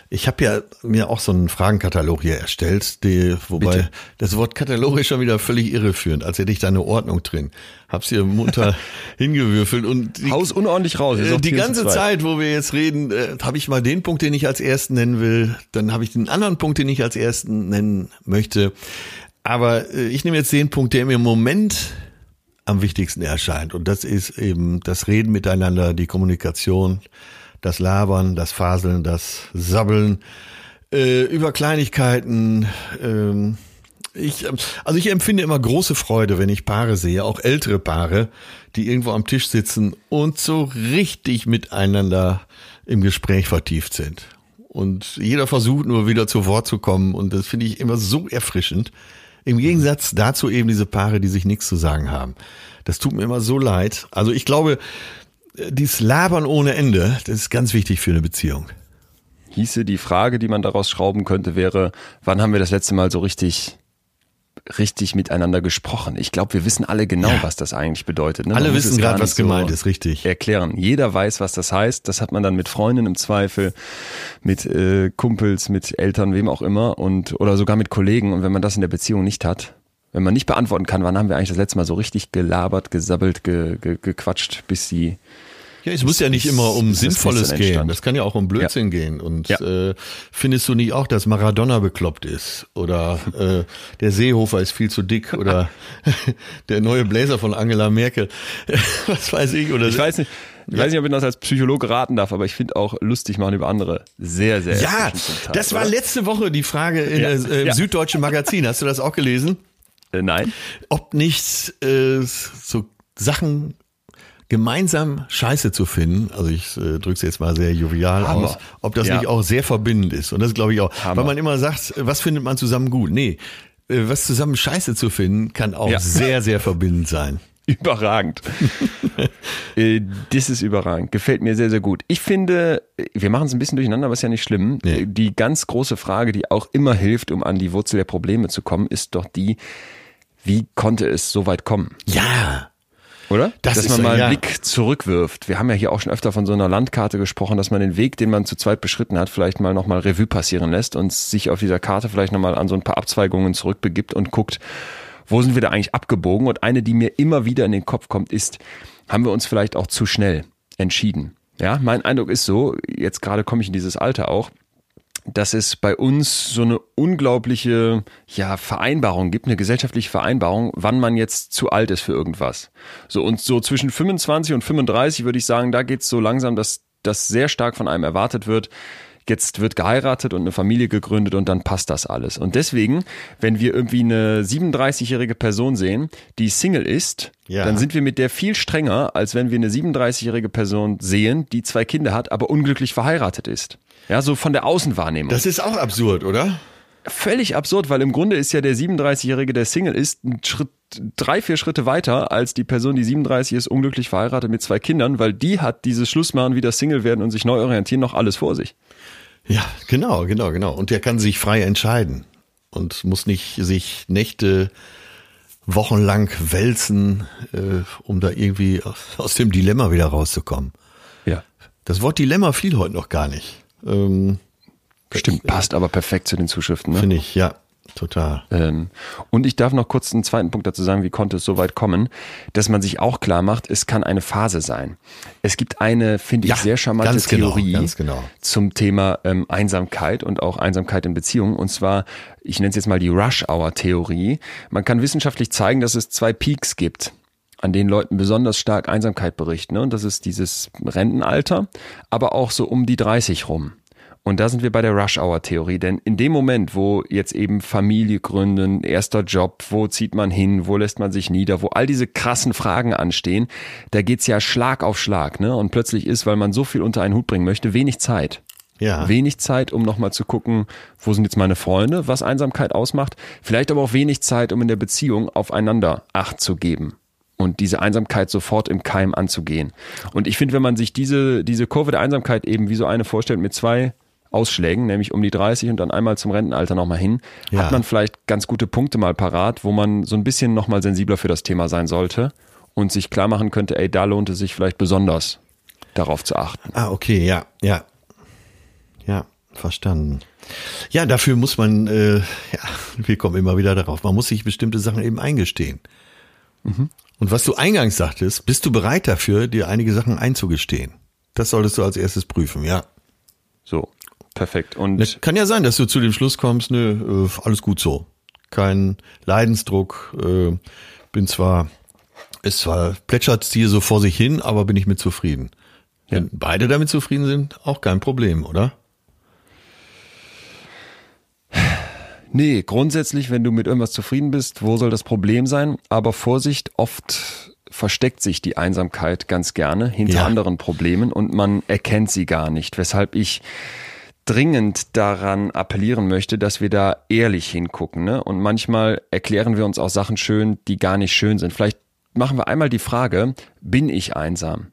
Ich habe ja mir auch so einen Fragenkatalog hier erstellt, die, wobei Bitte? das Wort Katalog ist schon wieder völlig irreführend, als hätte ich da eine Ordnung drin. Hab's hier munter hingewürfelt und die, Haus unordentlich raus. Äh, die ganze Zeit, wo wir jetzt reden, äh, habe ich mal den Punkt, den ich als ersten nennen will, dann habe ich den anderen Punkt, den ich als ersten nennen möchte. Aber äh, ich nehme jetzt den Punkt, der mir im Moment am wichtigsten erscheint und das ist eben das Reden miteinander, die Kommunikation das Labern, das Faseln, das Sabbeln äh, über Kleinigkeiten. Ähm, ich, also ich empfinde immer große Freude, wenn ich Paare sehe, auch ältere Paare, die irgendwo am Tisch sitzen und so richtig miteinander im Gespräch vertieft sind. Und jeder versucht nur wieder zu Wort zu kommen und das finde ich immer so erfrischend. Im Gegensatz dazu eben diese Paare, die sich nichts zu sagen haben. Das tut mir immer so leid. Also ich glaube, dieses Labern ohne Ende, das ist ganz wichtig für eine Beziehung. Hieße die Frage, die man daraus schrauben könnte, wäre, wann haben wir das letzte Mal so richtig richtig miteinander gesprochen. Ich glaube, wir wissen alle genau, ja. was das eigentlich bedeutet. Ne? Alle wissen gerade, was gemeint so ist, richtig. Erklären. Jeder weiß, was das heißt. Das hat man dann mit Freunden im Zweifel, mit äh, Kumpels, mit Eltern, wem auch immer und oder sogar mit Kollegen. Und wenn man das in der Beziehung nicht hat, wenn man nicht beantworten kann, wann haben wir eigentlich das letzte Mal so richtig gelabert, gesabbelt, ge, ge, gequatscht, bis sie ja, es muss ja nicht immer um Sinnvolles gehen. Das kann ja auch um Blödsinn ja. gehen. Und ja. äh, findest du nicht auch, dass Maradona bekloppt ist? Oder äh, der Seehofer ist viel zu dick? Oder der neue Bläser von Angela Merkel? Was weiß ich? Oder ich weiß nicht. Ich weiß nicht, ob ich das als Psychologe raten darf, aber ich finde auch lustig machen über andere sehr, sehr. Ja, das war letzte Woche die Frage in ja. äh, im Süddeutschen Magazin. Hast du das auch gelesen? Äh, nein. Ob nicht äh, so Sachen gemeinsam Scheiße zu finden, also ich äh, drücke es jetzt mal sehr jovial Hammer. aus, ob das ja. nicht auch sehr verbindend ist. Und das glaube ich auch. Hammer. Weil man immer sagt, was findet man zusammen gut? Nee, äh, was zusammen Scheiße zu finden, kann auch ja. sehr, sehr verbindend sein. Überragend. Äh, das ist überragend. Gefällt mir sehr, sehr gut. Ich finde, wir machen es ein bisschen durcheinander, aber ist ja nicht schlimm. Nee. Die ganz große Frage, die auch immer hilft, um an die Wurzel der Probleme zu kommen, ist doch die, wie konnte es so weit kommen? Ja. Oder? Das dass man mal einen Blick zurückwirft. Wir haben ja hier auch schon öfter von so einer Landkarte gesprochen, dass man den Weg, den man zu zweit beschritten hat, vielleicht mal nochmal Revue passieren lässt und sich auf dieser Karte vielleicht nochmal an so ein paar Abzweigungen zurückbegibt und guckt, wo sind wir da eigentlich abgebogen? Und eine, die mir immer wieder in den Kopf kommt, ist, haben wir uns vielleicht auch zu schnell entschieden? Ja, mein Eindruck ist so, jetzt gerade komme ich in dieses Alter auch, dass es bei uns so eine unglaubliche ja, Vereinbarung gibt, eine gesellschaftliche Vereinbarung, wann man jetzt zu alt ist für irgendwas. So und so zwischen 25 und 35 würde ich sagen, da geht's so langsam, dass das sehr stark von einem erwartet wird. Jetzt wird geheiratet und eine Familie gegründet und dann passt das alles. Und deswegen, wenn wir irgendwie eine 37-jährige Person sehen, die Single ist, ja. dann sind wir mit der viel strenger, als wenn wir eine 37-jährige Person sehen, die zwei Kinder hat, aber unglücklich verheiratet ist. Ja, so von der Außenwahrnehmung. Das ist auch absurd, oder? Völlig absurd, weil im Grunde ist ja der 37-Jährige, der Single ist, ein Schritt, drei, vier Schritte weiter als die Person, die 37 ist, unglücklich verheiratet mit zwei Kindern, weil die hat dieses Schlussmachen, wieder Single werden und sich neu orientieren, noch alles vor sich. Ja, genau, genau, genau. Und der kann sich frei entscheiden und muss nicht sich Nächte wochenlang wälzen, äh, um da irgendwie aus dem Dilemma wieder rauszukommen. Ja. Das Wort Dilemma fiel heute noch gar nicht. Ähm, Stimmt, passt aber perfekt zu den Zuschriften. Ne? Finde ich, ja. Total. Ähm, und ich darf noch kurz einen zweiten Punkt dazu sagen, wie konnte es so weit kommen, dass man sich auch klar macht, es kann eine Phase sein. Es gibt eine, finde ich, ja, sehr charmante genau, Theorie genau, genau. zum Thema ähm, Einsamkeit und auch Einsamkeit in Beziehungen. Und zwar, ich nenne es jetzt mal die Rush-Hour-Theorie. Man kann wissenschaftlich zeigen, dass es zwei Peaks gibt an denen Leuten besonders stark Einsamkeit berichten. Ne? Und das ist dieses Rentenalter, aber auch so um die 30 rum. Und da sind wir bei der Rush-Hour-Theorie, denn in dem Moment, wo jetzt eben Familie gründen, erster Job, wo zieht man hin, wo lässt man sich nieder, wo all diese krassen Fragen anstehen, da geht's ja Schlag auf Schlag, ne? Und plötzlich ist, weil man so viel unter einen Hut bringen möchte, wenig Zeit. Ja. Wenig Zeit, um nochmal zu gucken, wo sind jetzt meine Freunde, was Einsamkeit ausmacht. Vielleicht aber auch wenig Zeit, um in der Beziehung aufeinander Acht zu geben und diese Einsamkeit sofort im Keim anzugehen. Und ich finde, wenn man sich diese, diese Kurve der Einsamkeit eben wie so eine vorstellt mit zwei Ausschlägen, nämlich um die 30 und dann einmal zum Rentenalter nochmal hin, Ja. hat man vielleicht ganz gute Punkte mal parat, wo man so ein bisschen nochmal sensibler für das Thema sein sollte und sich klar machen könnte, ey, da lohnt es sich vielleicht besonders darauf zu achten. Ah, okay, ja, ja. Ja, verstanden. Ja, dafür muss man, äh, ja, wir kommen immer wieder darauf, man muss sich bestimmte Sachen eben eingestehen. Und was du eingangs sagtest, bist du bereit dafür, dir einige Sachen einzugestehen? Das solltest du als erstes prüfen, ja. Perfekt. Und Es kann ja sein, dass du zu dem Schluss kommst, nö, äh, alles gut so. Kein Leidensdruck, äh, bin zwar, ist zwar plätschert hier so vor sich hin, aber bin ich mit zufrieden. Wenn beide damit zufrieden sind, auch kein Problem, oder? Nee, grundsätzlich, wenn du mit irgendwas zufrieden bist, wo soll das Problem sein? Aber Vorsicht, oft versteckt sich die Einsamkeit ganz gerne hinter Ja. anderen Problemen und man erkennt sie gar nicht. Weshalb ich dringend daran appellieren möchte, dass wir da ehrlich hingucken. Ne? Und manchmal erklären wir uns auch Sachen schön, die gar nicht schön sind. Vielleicht machen wir einmal die Frage, bin ich einsam?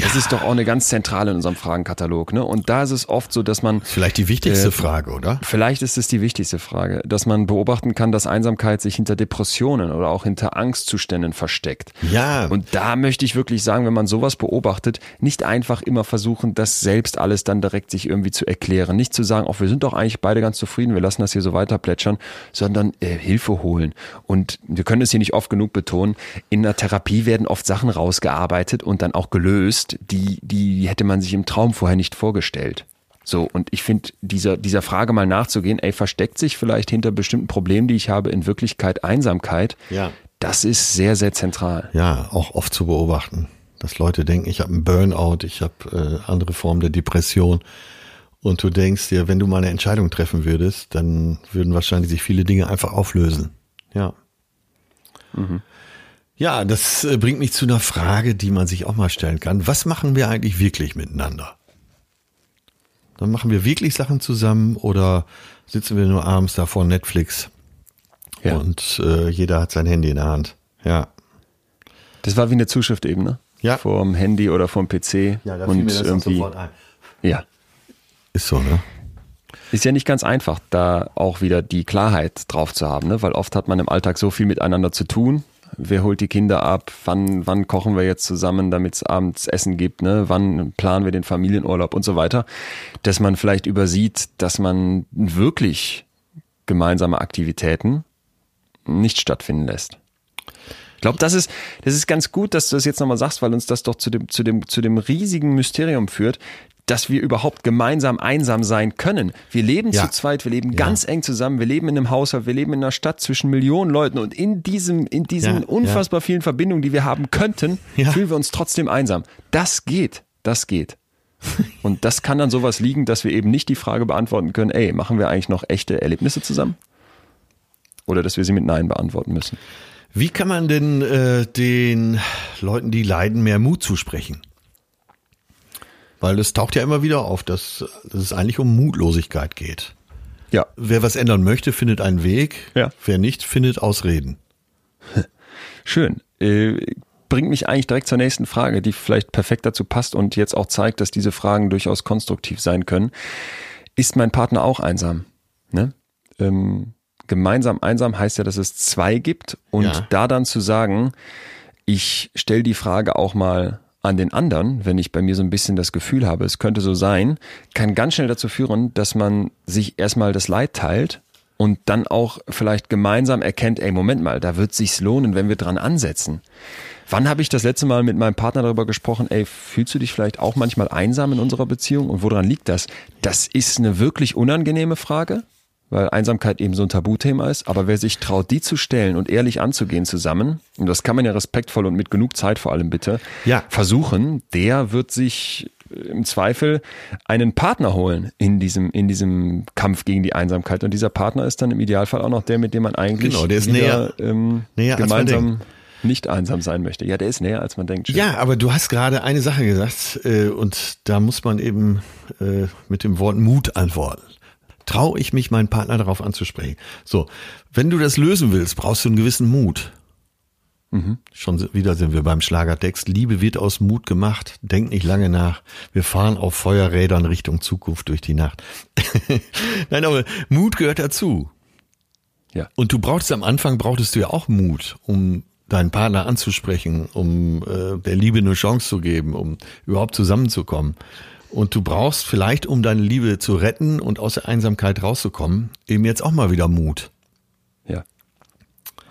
Das ist doch auch eine ganz zentrale in unserem Fragenkatalog. Ne? Und da ist es oft so, dass man vielleicht die wichtigste Äh, Frage, oder? Vielleicht ist es die wichtigste Frage, dass man beobachten kann, dass Einsamkeit sich hinter Depressionen oder auch hinter Angstzuständen versteckt. Ja. Und da möchte ich wirklich sagen, wenn man sowas beobachtet, nicht einfach immer versuchen, das selbst alles dann direkt sich irgendwie zu erklären. Nicht zu sagen, auch wir sind doch eigentlich beide ganz zufrieden, wir lassen das hier so weiter plätschern, sondern äh, Hilfe holen. Und wir können es hier nicht oft genug betonen, in der Therapie werden oft Sachen rausgearbeitet und dann auch gelöst, die, die hätte man sich im Traum vorher nicht vorgestellt. So, und ich finde, dieser, dieser Frage mal nachzugehen, ey, versteckt sich vielleicht hinter bestimmten Problemen, die ich habe, in Wirklichkeit Einsamkeit? Ja. Das ist sehr, sehr zentral. Ja, auch oft zu beobachten, dass Leute denken, ich habe einen Burnout, ich habe äh, andere Formen der Depression. Und du denkst dir, wenn du mal eine Entscheidung treffen würdest, dann würden wahrscheinlich sich viele Dinge einfach auflösen. Ja. Ja, das äh, bringt mich zu einer Frage, die man sich auch mal stellen kann. Was machen wir eigentlich wirklich miteinander? Dann machen wir wirklich Sachen zusammen oder sitzen wir nur abends da vor Netflix Ja. und äh, jeder hat sein Handy in der Hand. Ja. Das war wie eine Zuschrift eben, ne? Ja. Vorm Handy oder vorm PC. und irgendwie, ein. Ja. Ist so, ne? Ist ja nicht ganz einfach, da auch wieder die Klarheit drauf zu haben, ne? Weil oft hat man im Alltag so viel miteinander zu tun. Wer holt die Kinder ab? Wann, wann kochen wir jetzt zusammen, damit es abends Essen gibt? Ne? Wann planen wir den Familienurlaub und so weiter? Dass man vielleicht übersieht, dass man wirklich gemeinsame Aktivitäten nicht stattfinden lässt. Ich glaube, das ist, das ist ganz gut, dass du das jetzt nochmal sagst, weil uns das doch zu dem, zu dem, zu dem riesigen Mysterium führt, dass wir überhaupt gemeinsam einsam sein können. Wir leben Ja. zu zweit, wir leben ganz eng zusammen, wir leben in einem Haushalt, wir leben in einer Stadt zwischen Millionen Leuten und in diesem, in diesen Ja, unfassbar vielen Verbindungen, die wir haben könnten, Ja. fühlen wir uns trotzdem einsam. Das geht, das geht. Und das kann dann sowas liegen, dass wir eben nicht die Frage beantworten können, ey, machen wir eigentlich noch echte Erlebnisse zusammen? Oder dass wir sie mit Nein beantworten müssen. Wie kann man denn äh, den Leuten, die leiden, mehr Mut zusprechen? Weil es taucht ja immer wieder auf, dass, dass es eigentlich um Mutlosigkeit geht. Ja, Wer was ändern möchte, findet einen Weg. Ja. Wer nicht, findet Ausreden. Schön. Äh, bringt mich eigentlich direkt zur nächsten Frage, die vielleicht perfekt dazu passt und jetzt auch zeigt, dass diese Fragen durchaus konstruktiv sein können. Ist mein Partner auch einsam? Ne? Ähm, gemeinsam einsam heißt ja, dass es zwei gibt und Ja. da dann zu sagen, ich stelle die Frage auch mal an den anderen, wenn ich bei mir so ein bisschen das Gefühl habe, es könnte so sein, kann ganz schnell dazu führen, dass man sich erstmal das Leid teilt und dann auch vielleicht gemeinsam erkennt, ey, Moment mal, da wird sich's lohnen, wenn wir dran ansetzen. Wann habe ich das letzte Mal mit meinem Partner darüber gesprochen, ey, fühlst du dich vielleicht auch manchmal einsam in unserer Beziehung und woran liegt das? Das ist eine wirklich unangenehme Frage, weil Einsamkeit eben so ein Tabuthema ist, aber wer sich traut, die zu stellen und ehrlich anzugehen zusammen, und das kann man ja respektvoll und mit genug Zeit vor allem bitte, Ja. versuchen, der wird sich äh, im Zweifel einen Partner holen in diesem, in diesem Kampf gegen die Einsamkeit. Und dieser Partner ist dann im Idealfall auch noch der, mit dem man eigentlich Genau, der ist wieder, ähm, näher, gemeinsam nicht einsam sein möchte. Ja, der ist näher, als man denkt. Chef. Ja, aber du hast gerade eine Sache gesagt äh, und da muss man eben äh, mit dem Wort Mut antworten. Trau ich mich, meinen Partner darauf anzusprechen? So, wenn du das lösen willst, brauchst du einen gewissen Mut. Mhm. Schon wieder sind wir beim Schlagertext. Liebe wird aus Mut gemacht. Denk nicht lange nach. Wir fahren auf Feuerrädern Richtung Zukunft durch die Nacht. Nein, aber Mut gehört dazu. Ja. Und du brauchst am Anfang brauchtest du ja auch Mut, um deinen Partner anzusprechen, um äh, der Liebe eine Chance zu geben, um überhaupt zusammenzukommen. Und du brauchst vielleicht, um deine Liebe zu retten und aus der Einsamkeit rauszukommen, eben jetzt auch mal wieder Mut.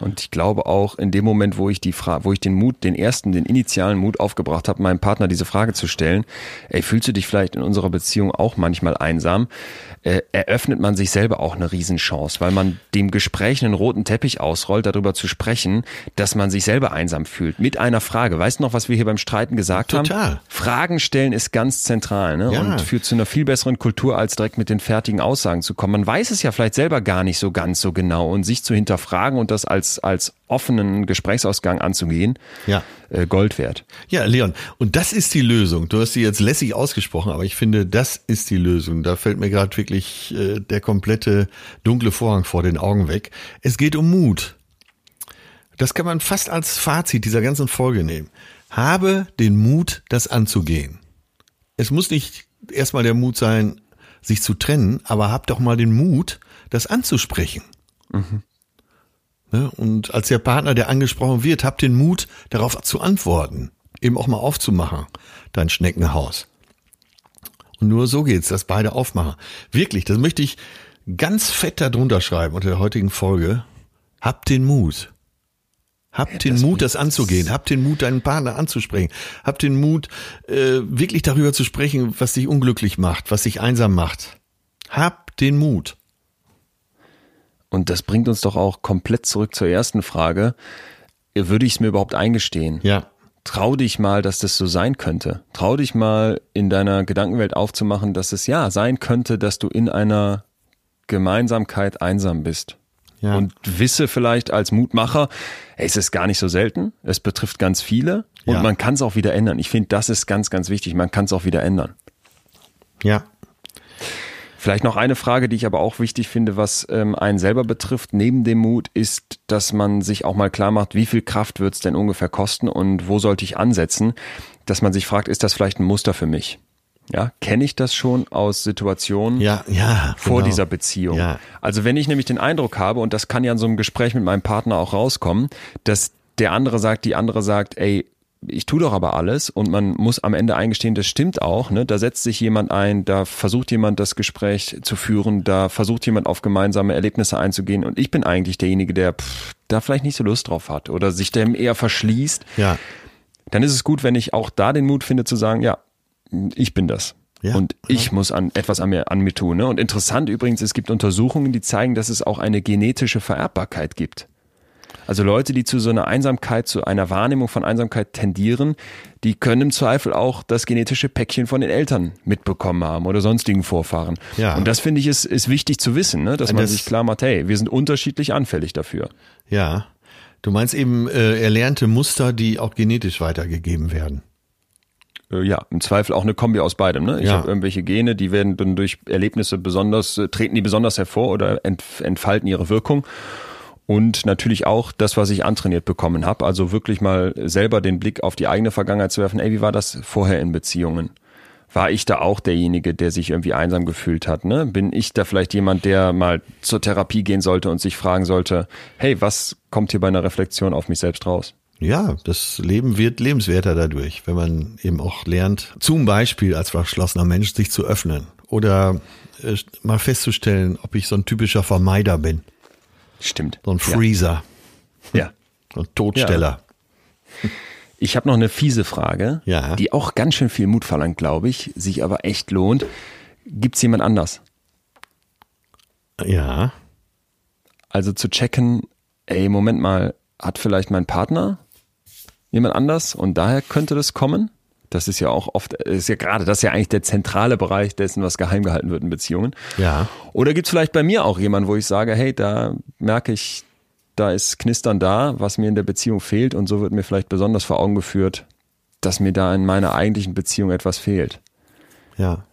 Und ich glaube auch in dem Moment, wo ich die Frage, wo ich den Mut, den ersten, den initialen Mut aufgebracht habe, meinem Partner diese Frage zu stellen, ey, fühlst du dich vielleicht in unserer Beziehung auch manchmal einsam? Äh, eröffnet man sich selber auch eine Riesenchance, weil man dem Gespräch einen roten Teppich ausrollt, darüber zu sprechen, dass man sich selber einsam fühlt. Mit einer Frage. Weißt du noch, was wir hier beim Streiten gesagt Total. haben? Fragen stellen ist ganz zentral ne? Ja. und führt zu einer viel besseren Kultur, als direkt mit den fertigen Aussagen zu kommen. Man weiß es ja vielleicht selber gar nicht so ganz so genau und sich zu hinterfragen und das als als, offenen Gesprächsausgang anzugehen, ja. Äh, Gold wert. Ja, Leon, und das ist die Lösung. Du hast sie jetzt lässig ausgesprochen, aber ich finde, das ist die Lösung. Da fällt mir gerade wirklich äh, der komplette dunkle Vorhang vor den Augen weg. Es geht um Mut. Das kann man fast als Fazit dieser ganzen Folge nehmen. Habe den Mut, das anzugehen. Es muss nicht erstmal der Mut sein, sich zu trennen, aber hab doch mal den Mut, das anzusprechen. Mhm. Ne? Und als der Partner, der angesprochen wird, habt den Mut, darauf zu antworten, eben auch mal aufzumachen, dein Schneckenhaus. Und nur so geht's, dass beide aufmachen. Wirklich, das möchte ich ganz fett darunter schreiben unter der heutigen Folge. Habt den Mut. Habt ja, den Mut, das anzugehen. Habt den Mut, deinen Partner anzusprechen. Habt den Mut, äh, wirklich darüber zu sprechen, was dich unglücklich macht, was dich einsam macht. Habt den Mut. Und das bringt uns doch auch komplett zurück zur ersten Frage. Würde ich es mir überhaupt eingestehen? Ja. Trau dich mal, dass das so sein könnte. Trau dich mal in deiner Gedankenwelt aufzumachen, dass es ja sein könnte, dass du in einer Gemeinsamkeit einsam bist. Ja. Und wisse vielleicht als Mutmacher, es ist gar nicht so selten. Es betrifft ganz viele und ja. man kann es auch wieder ändern. Ich finde, das ist ganz, ganz wichtig. Man kann es auch wieder ändern. Ja, Vielleicht noch eine Frage, die ich aber auch wichtig finde, was ähm, einen selber betrifft, neben dem Mut, ist, dass man sich auch mal klar macht, wie viel Kraft wird es denn ungefähr kosten und wo sollte ich ansetzen, dass man sich fragt, ist das vielleicht ein Muster für mich? Ja, kenne ich das schon aus Situationen ja, ja, vor genau. dieser Beziehung? Ja. Also wenn ich nämlich den Eindruck habe, und das kann ja in so einem Gespräch mit meinem Partner auch rauskommen, dass der andere sagt, die andere sagt, ey, ich tue doch aber alles und man muss am Ende eingestehen, das stimmt auch. Ne? Da setzt sich jemand ein, da versucht jemand das Gespräch zu führen, da versucht jemand auf gemeinsame Erlebnisse einzugehen und ich bin eigentlich derjenige, der pff, da vielleicht nicht so Lust drauf hat oder sich dem eher verschließt. Ja. Dann ist es gut, wenn ich auch da den Mut finde zu sagen, ja, ich bin das. Ja, und ich ja. muss an etwas an mir, an mir tun. Ne? Und interessant übrigens, es gibt Untersuchungen, die zeigen, dass es auch eine genetische Vererbbarkeit gibt. Also Leute, die zu so einer Einsamkeit, zu einer Wahrnehmung von Einsamkeit tendieren, die können im Zweifel auch das genetische Päckchen von den Eltern mitbekommen haben oder sonstigen Vorfahren. Ja. Und das finde ich ist, ist wichtig zu wissen, ne? dass man das, sich klar macht, hey, wir sind unterschiedlich anfällig dafür. Ja. Du meinst eben äh, erlernte Muster, die auch genetisch weitergegeben werden. Äh, ja, im Zweifel auch eine Kombi aus beidem. Ne? Ich ja. habe irgendwelche Gene, die werden dann durch Erlebnisse besonders, äh, treten die besonders hervor oder entfalten ihre Wirkung und natürlich auch das, was ich antrainiert bekommen habe. Also wirklich mal selber den Blick auf die eigene Vergangenheit zu werfen. Ey, wie war das vorher in Beziehungen? War ich da auch derjenige, der sich irgendwie einsam gefühlt hat? Ne? Bin ich da vielleicht jemand, der mal zur Therapie gehen sollte und sich fragen sollte, hey, was kommt hier bei einer Reflexion auf mich selbst raus? Ja, das Leben wird lebenswerter dadurch, wenn man eben auch lernt, zum Beispiel als verschlossener Mensch sich zu öffnen oder äh, mal festzustellen, ob ich so ein typischer Vermeider bin. Stimmt. So ein Freezer. Ja. So ein Todsteller. Ja. Ich habe noch eine fiese Frage, ja. die auch ganz schön viel Mut verlangt, glaube ich, sich aber echt lohnt. Gibt es jemand anders? Ja. Also zu checken, ey, Moment mal, hat vielleicht mein Partner jemand anders und daher könnte das kommen? Das ist ja auch oft, ist ja gerade, das ist ja eigentlich der zentrale Bereich dessen, was geheim gehalten wird in Beziehungen. Ja. Oder gibt es vielleicht bei mir auch jemanden, wo ich sage, hey, da merke ich, da ist Knistern da, was mir in der Beziehung fehlt und so wird mir vielleicht besonders vor Augen geführt, dass mir da in meiner eigentlichen Beziehung etwas fehlt. Ja.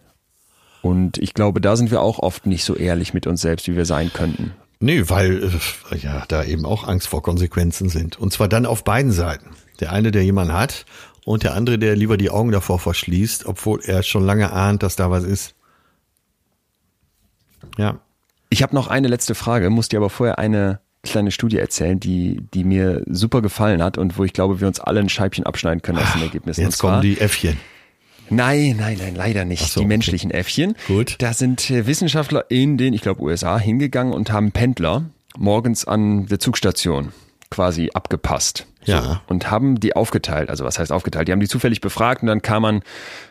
Und ich glaube, da sind wir auch oft nicht so ehrlich mit uns selbst, wie wir sein könnten. Nee, weil äh, ja da eben auch Angst vor Konsequenzen sind. Und zwar dann auf beiden Seiten. Der eine, der jemanden hat und der andere, der lieber die Augen davor verschließt, obwohl er schon lange ahnt, dass da was ist. Ja. Ich habe noch eine letzte Frage, muss dir aber vorher eine kleine Studie erzählen, die, die mir super gefallen hat und wo ich glaube, wir uns alle ein Scheibchen abschneiden können aus den Ergebnissen. Jetzt kommen die Äffchen. Nein, nein, nein, leider nicht. so, die menschlichen Äffchen. Gut. Da sind äh, Wissenschaftler in den, ich glaube, USA hingegangen und haben Pendler morgens an der Zugstation quasi abgepasst. Ja. Und haben die aufgeteilt. Also was heißt aufgeteilt? Die haben die zufällig befragt und dann kam man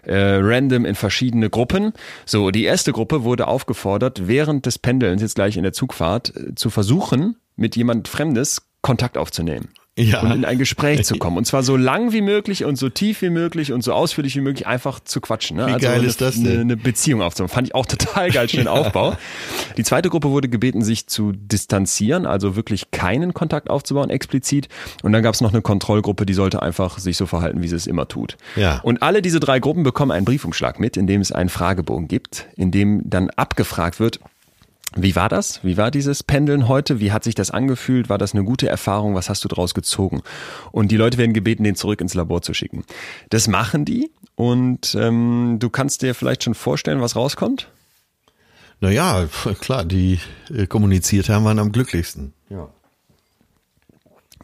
äh, random in verschiedene Gruppen. So, die erste Gruppe wurde aufgefordert, während des Pendelns, jetzt gleich in der Zugfahrt, äh, zu versuchen, mit jemand Fremdes Kontakt aufzunehmen. Ja. Und in ein Gespräch zu kommen. Und zwar so lang wie möglich und so tief wie möglich und so ausführlich wie möglich einfach zu quatschen. Ne? Wie also geil eine, ist das denn? Eine, eine Beziehung aufzubauen. Fand ich auch total geil, schön Aufbau. Die zweite Gruppe wurde gebeten, sich zu distanzieren, also wirklich keinen Kontakt aufzubauen, explizit. Und dann gab es noch eine Kontrollgruppe, die sollte einfach sich so verhalten, wie sie es immer tut. Ja. Und alle diese drei Gruppen bekommen einen Briefumschlag mit, in dem es einen Fragebogen gibt, in dem dann abgefragt wird, wie war das? Wie war dieses Pendeln heute? Wie hat sich das angefühlt? War das eine gute Erfahrung? Was hast du daraus gezogen? Und die Leute werden gebeten, den zurück ins Labor zu schicken. Das machen die und ähm, du kannst dir vielleicht schon vorstellen, was rauskommt? Naja, klar, die äh, kommuniziert haben, waren am glücklichsten. Ja.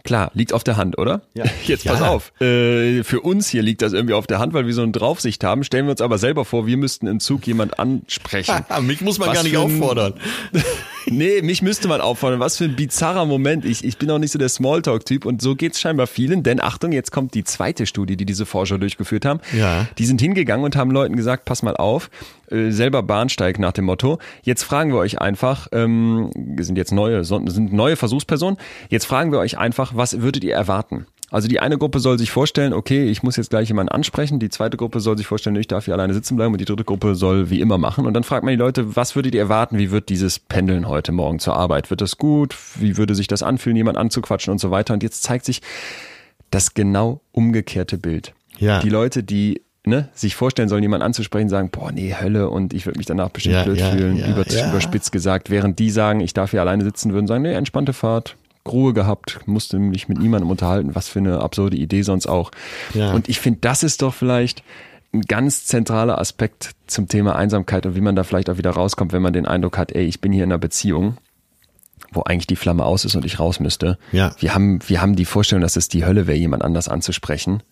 Klar, liegt auf der Hand, oder? Ja. Jetzt pass Ja. auf. Äh, für uns hier liegt das irgendwie auf der Hand, weil wir so eine Draufsicht haben. Stellen wir uns aber selber vor, wir müssten im Zug jemand ansprechen. Mich muss man Was gar nicht auffordern. Nee, mich müsste man auffordern. Was für ein bizarrer Moment. Ich, ich bin auch nicht so der Smalltalk-Typ und so geht's scheinbar vielen. Denn Achtung, jetzt kommt die zweite Studie, die diese Forscher durchgeführt haben. Ja. Die sind hingegangen und haben Leuten gesagt, pass mal auf, äh, selber Bahnsteig nach dem Motto. Jetzt fragen wir euch einfach, ähm, wir sind jetzt neue, sind neue Versuchspersonen. Jetzt fragen wir euch einfach, was würdet ihr erwarten? Also die eine Gruppe soll sich vorstellen, okay, ich muss jetzt gleich jemanden ansprechen. Die zweite Gruppe soll sich vorstellen, ich darf hier alleine sitzen bleiben. Und die dritte Gruppe soll wie immer machen. Und dann fragt man die Leute, was würdet ihr erwarten? Wie wird dieses Pendeln heute Morgen zur Arbeit? Wird das gut? Wie würde sich das anfühlen, jemand anzuquatschen und so weiter? Und jetzt zeigt sich das genau umgekehrte Bild. Ja. Die Leute, die ne, sich vorstellen sollen, jemanden anzusprechen, sagen, boah, nee, Hölle und ich würde mich danach bestimmt Ja, blöd ja, fühlen, ja, über, überspitzt gesagt, während die sagen, ich darf hier alleine sitzen, würden sagen, nee, entspannte Fahrt, Ruhe gehabt, musste mich mit niemandem unterhalten, was für eine absurde Idee sonst auch. Ja. Und ich finde, das ist doch vielleicht ein ganz zentraler Aspekt zum Thema Einsamkeit und wie man da vielleicht auch wieder rauskommt, wenn man den Eindruck hat, ey, ich bin hier in einer Beziehung, wo eigentlich die Flamme aus ist und ich raus müsste. Ja. Wir haben, wir haben die Vorstellung, dass es die Hölle wäre, jemand anders anzusprechen.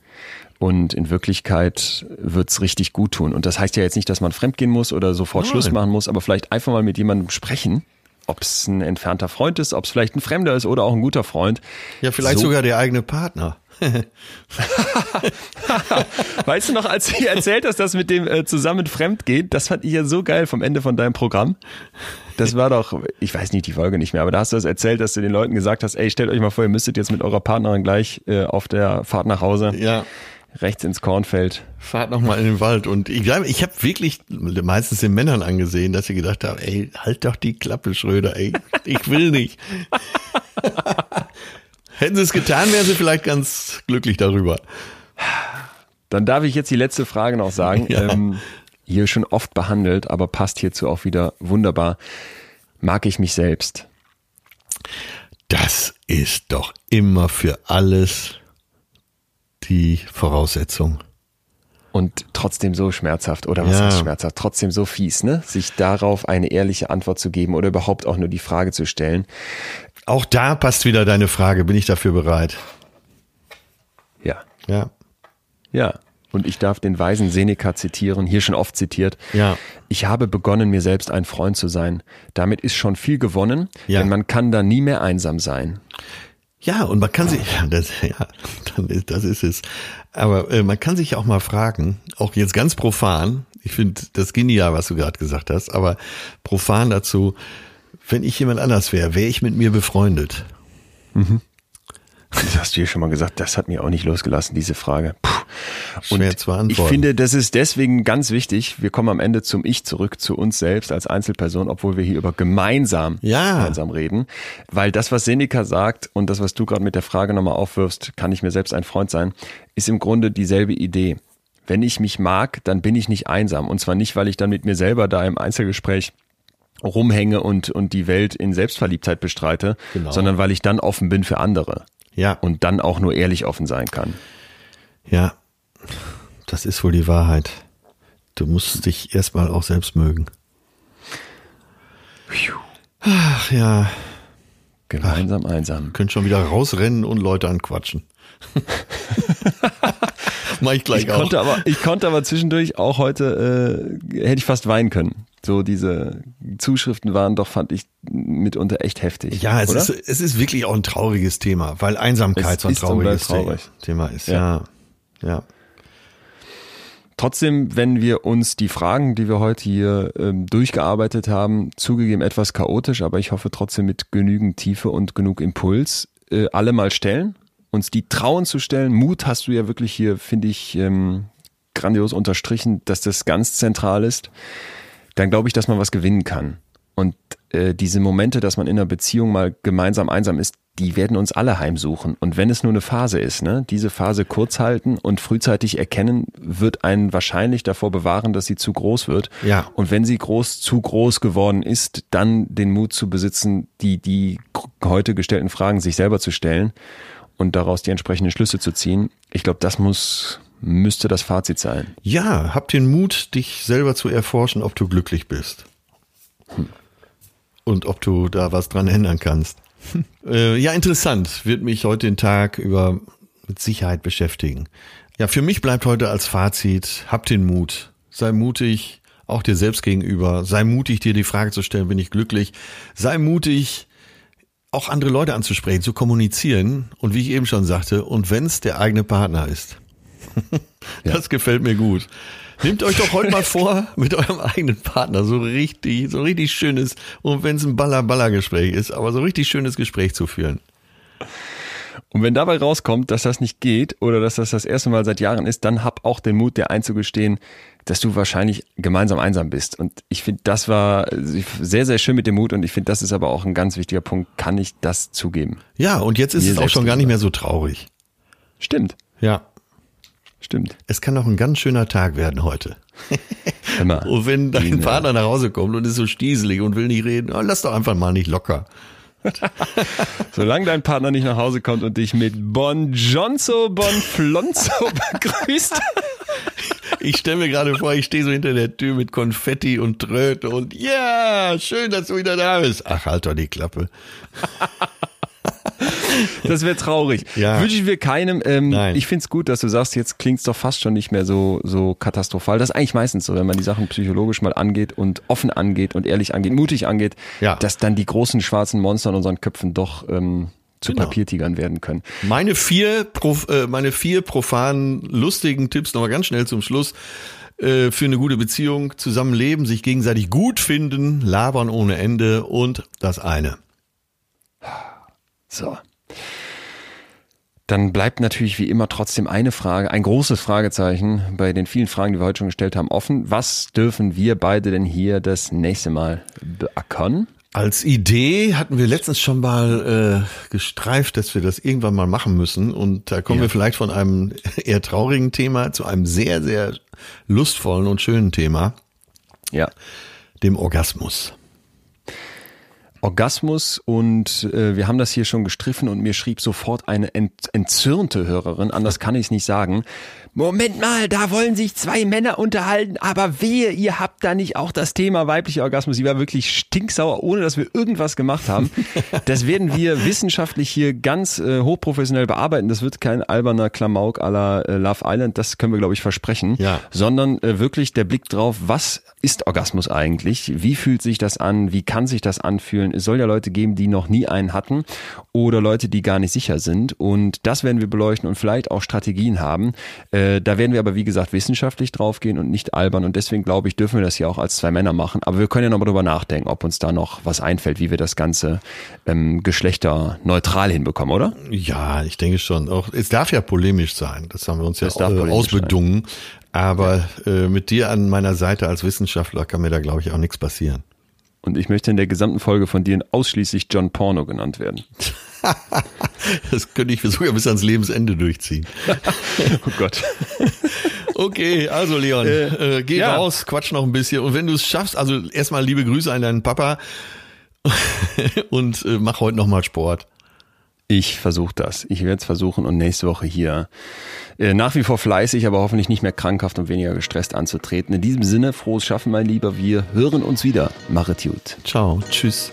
Und in Wirklichkeit wird's richtig gut tun. Und das heißt ja jetzt nicht, dass man fremdgehen muss oder sofort Nein. Schluss machen muss, aber vielleicht einfach mal mit jemandem sprechen. Ob es ein entfernter Freund ist, ob es vielleicht ein Fremder ist oder auch ein guter Freund. Ja, vielleicht So- sogar der eigene Partner. Weißt du noch, als du erzählt hast, dass mit dem äh, zusammen fremd geht, das fand ich ja so geil vom Ende von deinem Programm. Das war doch, ich weiß nicht die Folge nicht mehr, aber da hast du das erzählt, dass du den Leuten gesagt hast, ey, stellt euch mal vor, ihr müsstet jetzt mit eurer Partnerin gleich äh, auf der Fahrt nach Hause Ja. Rechts ins Kornfeld. Fahrt noch mal in den Wald. Und ich glaube, ich habe wirklich meistens den Männern angesehen, dass sie gedacht haben, ey, halt doch die Klappe, Schröder, ey, ich will nicht. Hätten sie es getan, wären sie vielleicht ganz glücklich darüber. Dann darf ich jetzt die letzte Frage noch sagen. Ja. Ähm, hier schon oft behandelt, aber passt hierzu auch wieder wunderbar. Mag ich mich selbst? Das ist doch immer für alles die Voraussetzung. Und trotzdem so schmerzhaft, oder was Ja. heißt schmerzhaft? Trotzdem so fies, ne? Sich darauf eine ehrliche Antwort zu geben oder überhaupt auch nur die Frage zu stellen. Auch da passt wieder deine Frage, bin ich dafür bereit? Ja. Ja. Ja. Und ich darf den weisen Seneca zitieren, hier schon oft zitiert. Ja. Ich habe begonnen, mir selbst ein Freund zu sein. Damit ist schon viel gewonnen, Ja. denn man kann dann nie mehr einsam sein. Ja, und man kann sich, ja, das, ja, dann ist, das ist es. Aber äh, man kann sich auch mal fragen, auch jetzt ganz profan, ich finde das genial, was du gerade gesagt hast, aber profan dazu, wenn ich jemand anders wäre, wäre ich mit mir befreundet. Das hast du ja schon mal gesagt, das hat mir auch nicht losgelassen, diese Frage. Puh. Schwer zu antworten. Ich finde, das ist deswegen ganz wichtig. Wir kommen am Ende zum Ich zurück, zu uns selbst als Einzelperson, obwohl wir hier über gemeinsam, Ja. gemeinsam reden. Weil das, was Seneca sagt und das, was du gerade mit der Frage nochmal aufwirfst, kann ich mir selbst ein Freund sein, ist im Grunde dieselbe Idee. Wenn ich mich mag, dann bin ich nicht einsam. Und zwar nicht, weil ich dann mit mir selber da im Einzelgespräch rumhänge und, und die Welt in Selbstverliebtheit bestreite, Genau. sondern weil ich dann offen bin für andere Ja, und dann auch nur ehrlich offen sein kann. ja, das ist wohl die Wahrheit. Du musst dich erstmal auch selbst mögen. Ach ja, Gemeinsam einsam. könnt schon wieder rausrennen und Leute anquatschen. Mach ich gleich Ich auch. konnte aber, ich konnte aber zwischendurch auch heute, äh, hätte ich fast weinen können. So diese Zuschriften waren doch, fand ich, mitunter echt heftig. Ja, es oder? ist, es ist wirklich auch ein trauriges Thema, weil Einsamkeit Es so ein trauriges traurig. Thema ist. Ja. Ja. ja. Trotzdem, wenn wir uns die Fragen, die wir heute hier ähm, durchgearbeitet haben, zugegeben etwas chaotisch, aber ich hoffe trotzdem mit genügend Tiefe und genug Impuls, äh, alle mal stellen, uns die trauen zu stellen. Mut hast du ja wirklich hier, finde ich, ähm, grandios unterstrichen, dass das ganz zentral ist. Dann glaube ich, dass man was gewinnen kann. Und äh, diese Momente, dass man in einer Beziehung mal gemeinsam einsam ist, die werden uns alle heimsuchen. Und wenn es nur eine Phase ist, ne, diese Phase kurz halten und frühzeitig erkennen, wird einen wahrscheinlich davor bewahren, dass sie zu groß wird. Ja. Und wenn sie groß, zu groß geworden ist, dann den Mut zu besitzen, die, die heute gestellten Fragen sich selber zu stellen und daraus die entsprechenden Schlüsse zu ziehen. Ich glaube, das muss, müsste das Fazit sein. Ja, hab den Mut, dich selber zu erforschen, ob du glücklich bist. Und ob du da was dran ändern kannst. Äh, ja, interessant. Wird mich heute den Tag über mit Sicherheit beschäftigen. Ja, für mich bleibt heute als Fazit, hab den Mut. Sei mutig, auch dir selbst gegenüber. Sei mutig, dir die Frage zu stellen, bin ich glücklich? Sei mutig, auch andere Leute anzusprechen, zu kommunizieren. Und wie ich eben schon sagte, und wenn es der eigene Partner ist. Das gefällt mir gut. Nehmt euch doch heute mal vor, mit eurem eigenen Partner so richtig, so richtig schönes, und wenn es ein Baller-Baller-Gespräch ist, aber so richtig schönes Gespräch zu führen. Und wenn dabei rauskommt, dass das nicht geht oder dass das das erste Mal seit Jahren ist, dann hab auch den Mut, dir einzugestehen, dass du wahrscheinlich gemeinsam einsam bist. Und ich finde, das war sehr, sehr schön mit dem Mut und ich finde, das ist aber auch ein ganz wichtiger Punkt. Kann ich das zugeben? Ja, und jetzt ist Mir es auch schon gar nicht mehr so traurig. Stimmt, Ja. Stimmt. Es kann auch ein ganz schöner Tag werden heute. Immer. Und wenn dein Genau. Partner nach Hause kommt und ist so stieselig und will nicht reden, oh, lass doch einfach mal nicht locker. Solange dein Partner nicht nach Hause kommt und dich mit Bon Jonzo, Bon Flonzo begrüßt. Ich stelle mir gerade vor, ich stehe so hinter der Tür mit Konfetti und Tröte und ja, schön, dass du wieder da bist. Ach, halt doch die Klappe. Das wäre traurig. Ja. Wünsche wir keinem. Ähm, Nein. Ich find's gut, dass du sagst, jetzt klingt's doch fast schon nicht mehr so, so katastrophal. Das ist eigentlich meistens so, wenn man die Sachen psychologisch mal angeht und offen angeht und ehrlich angeht, mutig angeht, Ja. dass dann die großen schwarzen Monster in unseren Köpfen doch ähm, zu Genau. Papiertigern werden können. Meine vier, prof, äh, meine vier profanen, lustigen Tipps nochmal ganz schnell zum Schluss. Äh, für eine gute Beziehung, zusammenleben, sich gegenseitig gut finden, labern ohne Ende und das eine. So. Dann bleibt natürlich wie immer trotzdem eine Frage, ein großes Fragezeichen bei den vielen Fragen, die wir heute schon gestellt haben, offen. Was dürfen wir beide denn hier das nächste Mal beackern? Als Idee hatten wir letztens schon mal äh, gestreift, dass wir das irgendwann mal machen müssen. Und da kommen Ja. wir vielleicht von einem eher traurigen Thema zu einem sehr, sehr lustvollen und schönen Thema, Ja. dem Orgasmus. Orgasmus und äh, wir haben das hier schon gestriffen und mir schrieb sofort eine ent entzürnte Hörerin, anders kann ich es nicht sagen. Moment mal, da wollen sich zwei Männer unterhalten, aber wehe, ihr habt da nicht auch das Thema weiblicher Orgasmus. Die war wirklich stinksauer, ohne dass wir irgendwas gemacht haben. Das werden wir wissenschaftlich hier ganz äh, hochprofessionell bearbeiten. Das wird kein alberner Klamauk la äh, Love Island, das können wir, glaube ich, versprechen. Ja. Sondern äh, wirklich der Blick drauf, was ist Orgasmus eigentlich? Wie fühlt sich das an? Wie kann sich das anfühlen? Es soll ja Leute geben, die noch nie einen hatten oder Leute, die gar nicht sicher sind. Und das werden wir beleuchten und vielleicht auch Strategien haben. Äh, da werden wir aber, wie gesagt, wissenschaftlich draufgehen und nicht albern. Und deswegen glaube ich, dürfen wir das ja auch als zwei Männer machen. Aber wir können ja nochmal drüber nachdenken, ob uns da noch was einfällt, wie wir das Ganze ähm, geschlechterneutral hinbekommen, oder? Ja, ich denke schon. Auch es darf ja polemisch sein. Das haben wir uns ja äh, ausbedungen. Sein. Aber äh, mit dir an meiner Seite als Wissenschaftler kann mir da, glaube ich, auch nichts passieren. Und ich möchte in der gesamten Folge von dir ausschließlich John Porno genannt werden. das könnte ich sogar bis ans Lebensende durchziehen. oh Gott. Okay, also Leon, äh, äh, geh ja. raus, quatsch noch ein bisschen. Und wenn du es schaffst, also erstmal liebe Grüße an deinen Papa und äh, mach heute nochmal Sport. Ich versuche das. Ich werde es versuchen und nächste Woche hier äh, nach wie vor fleißig, aber hoffentlich nicht mehr krankhaft und weniger gestresst anzutreten. In diesem Sinne, frohes Schaffen, mein Lieber. Wir hören uns wieder. Machet gut. Ciao. Tschüss.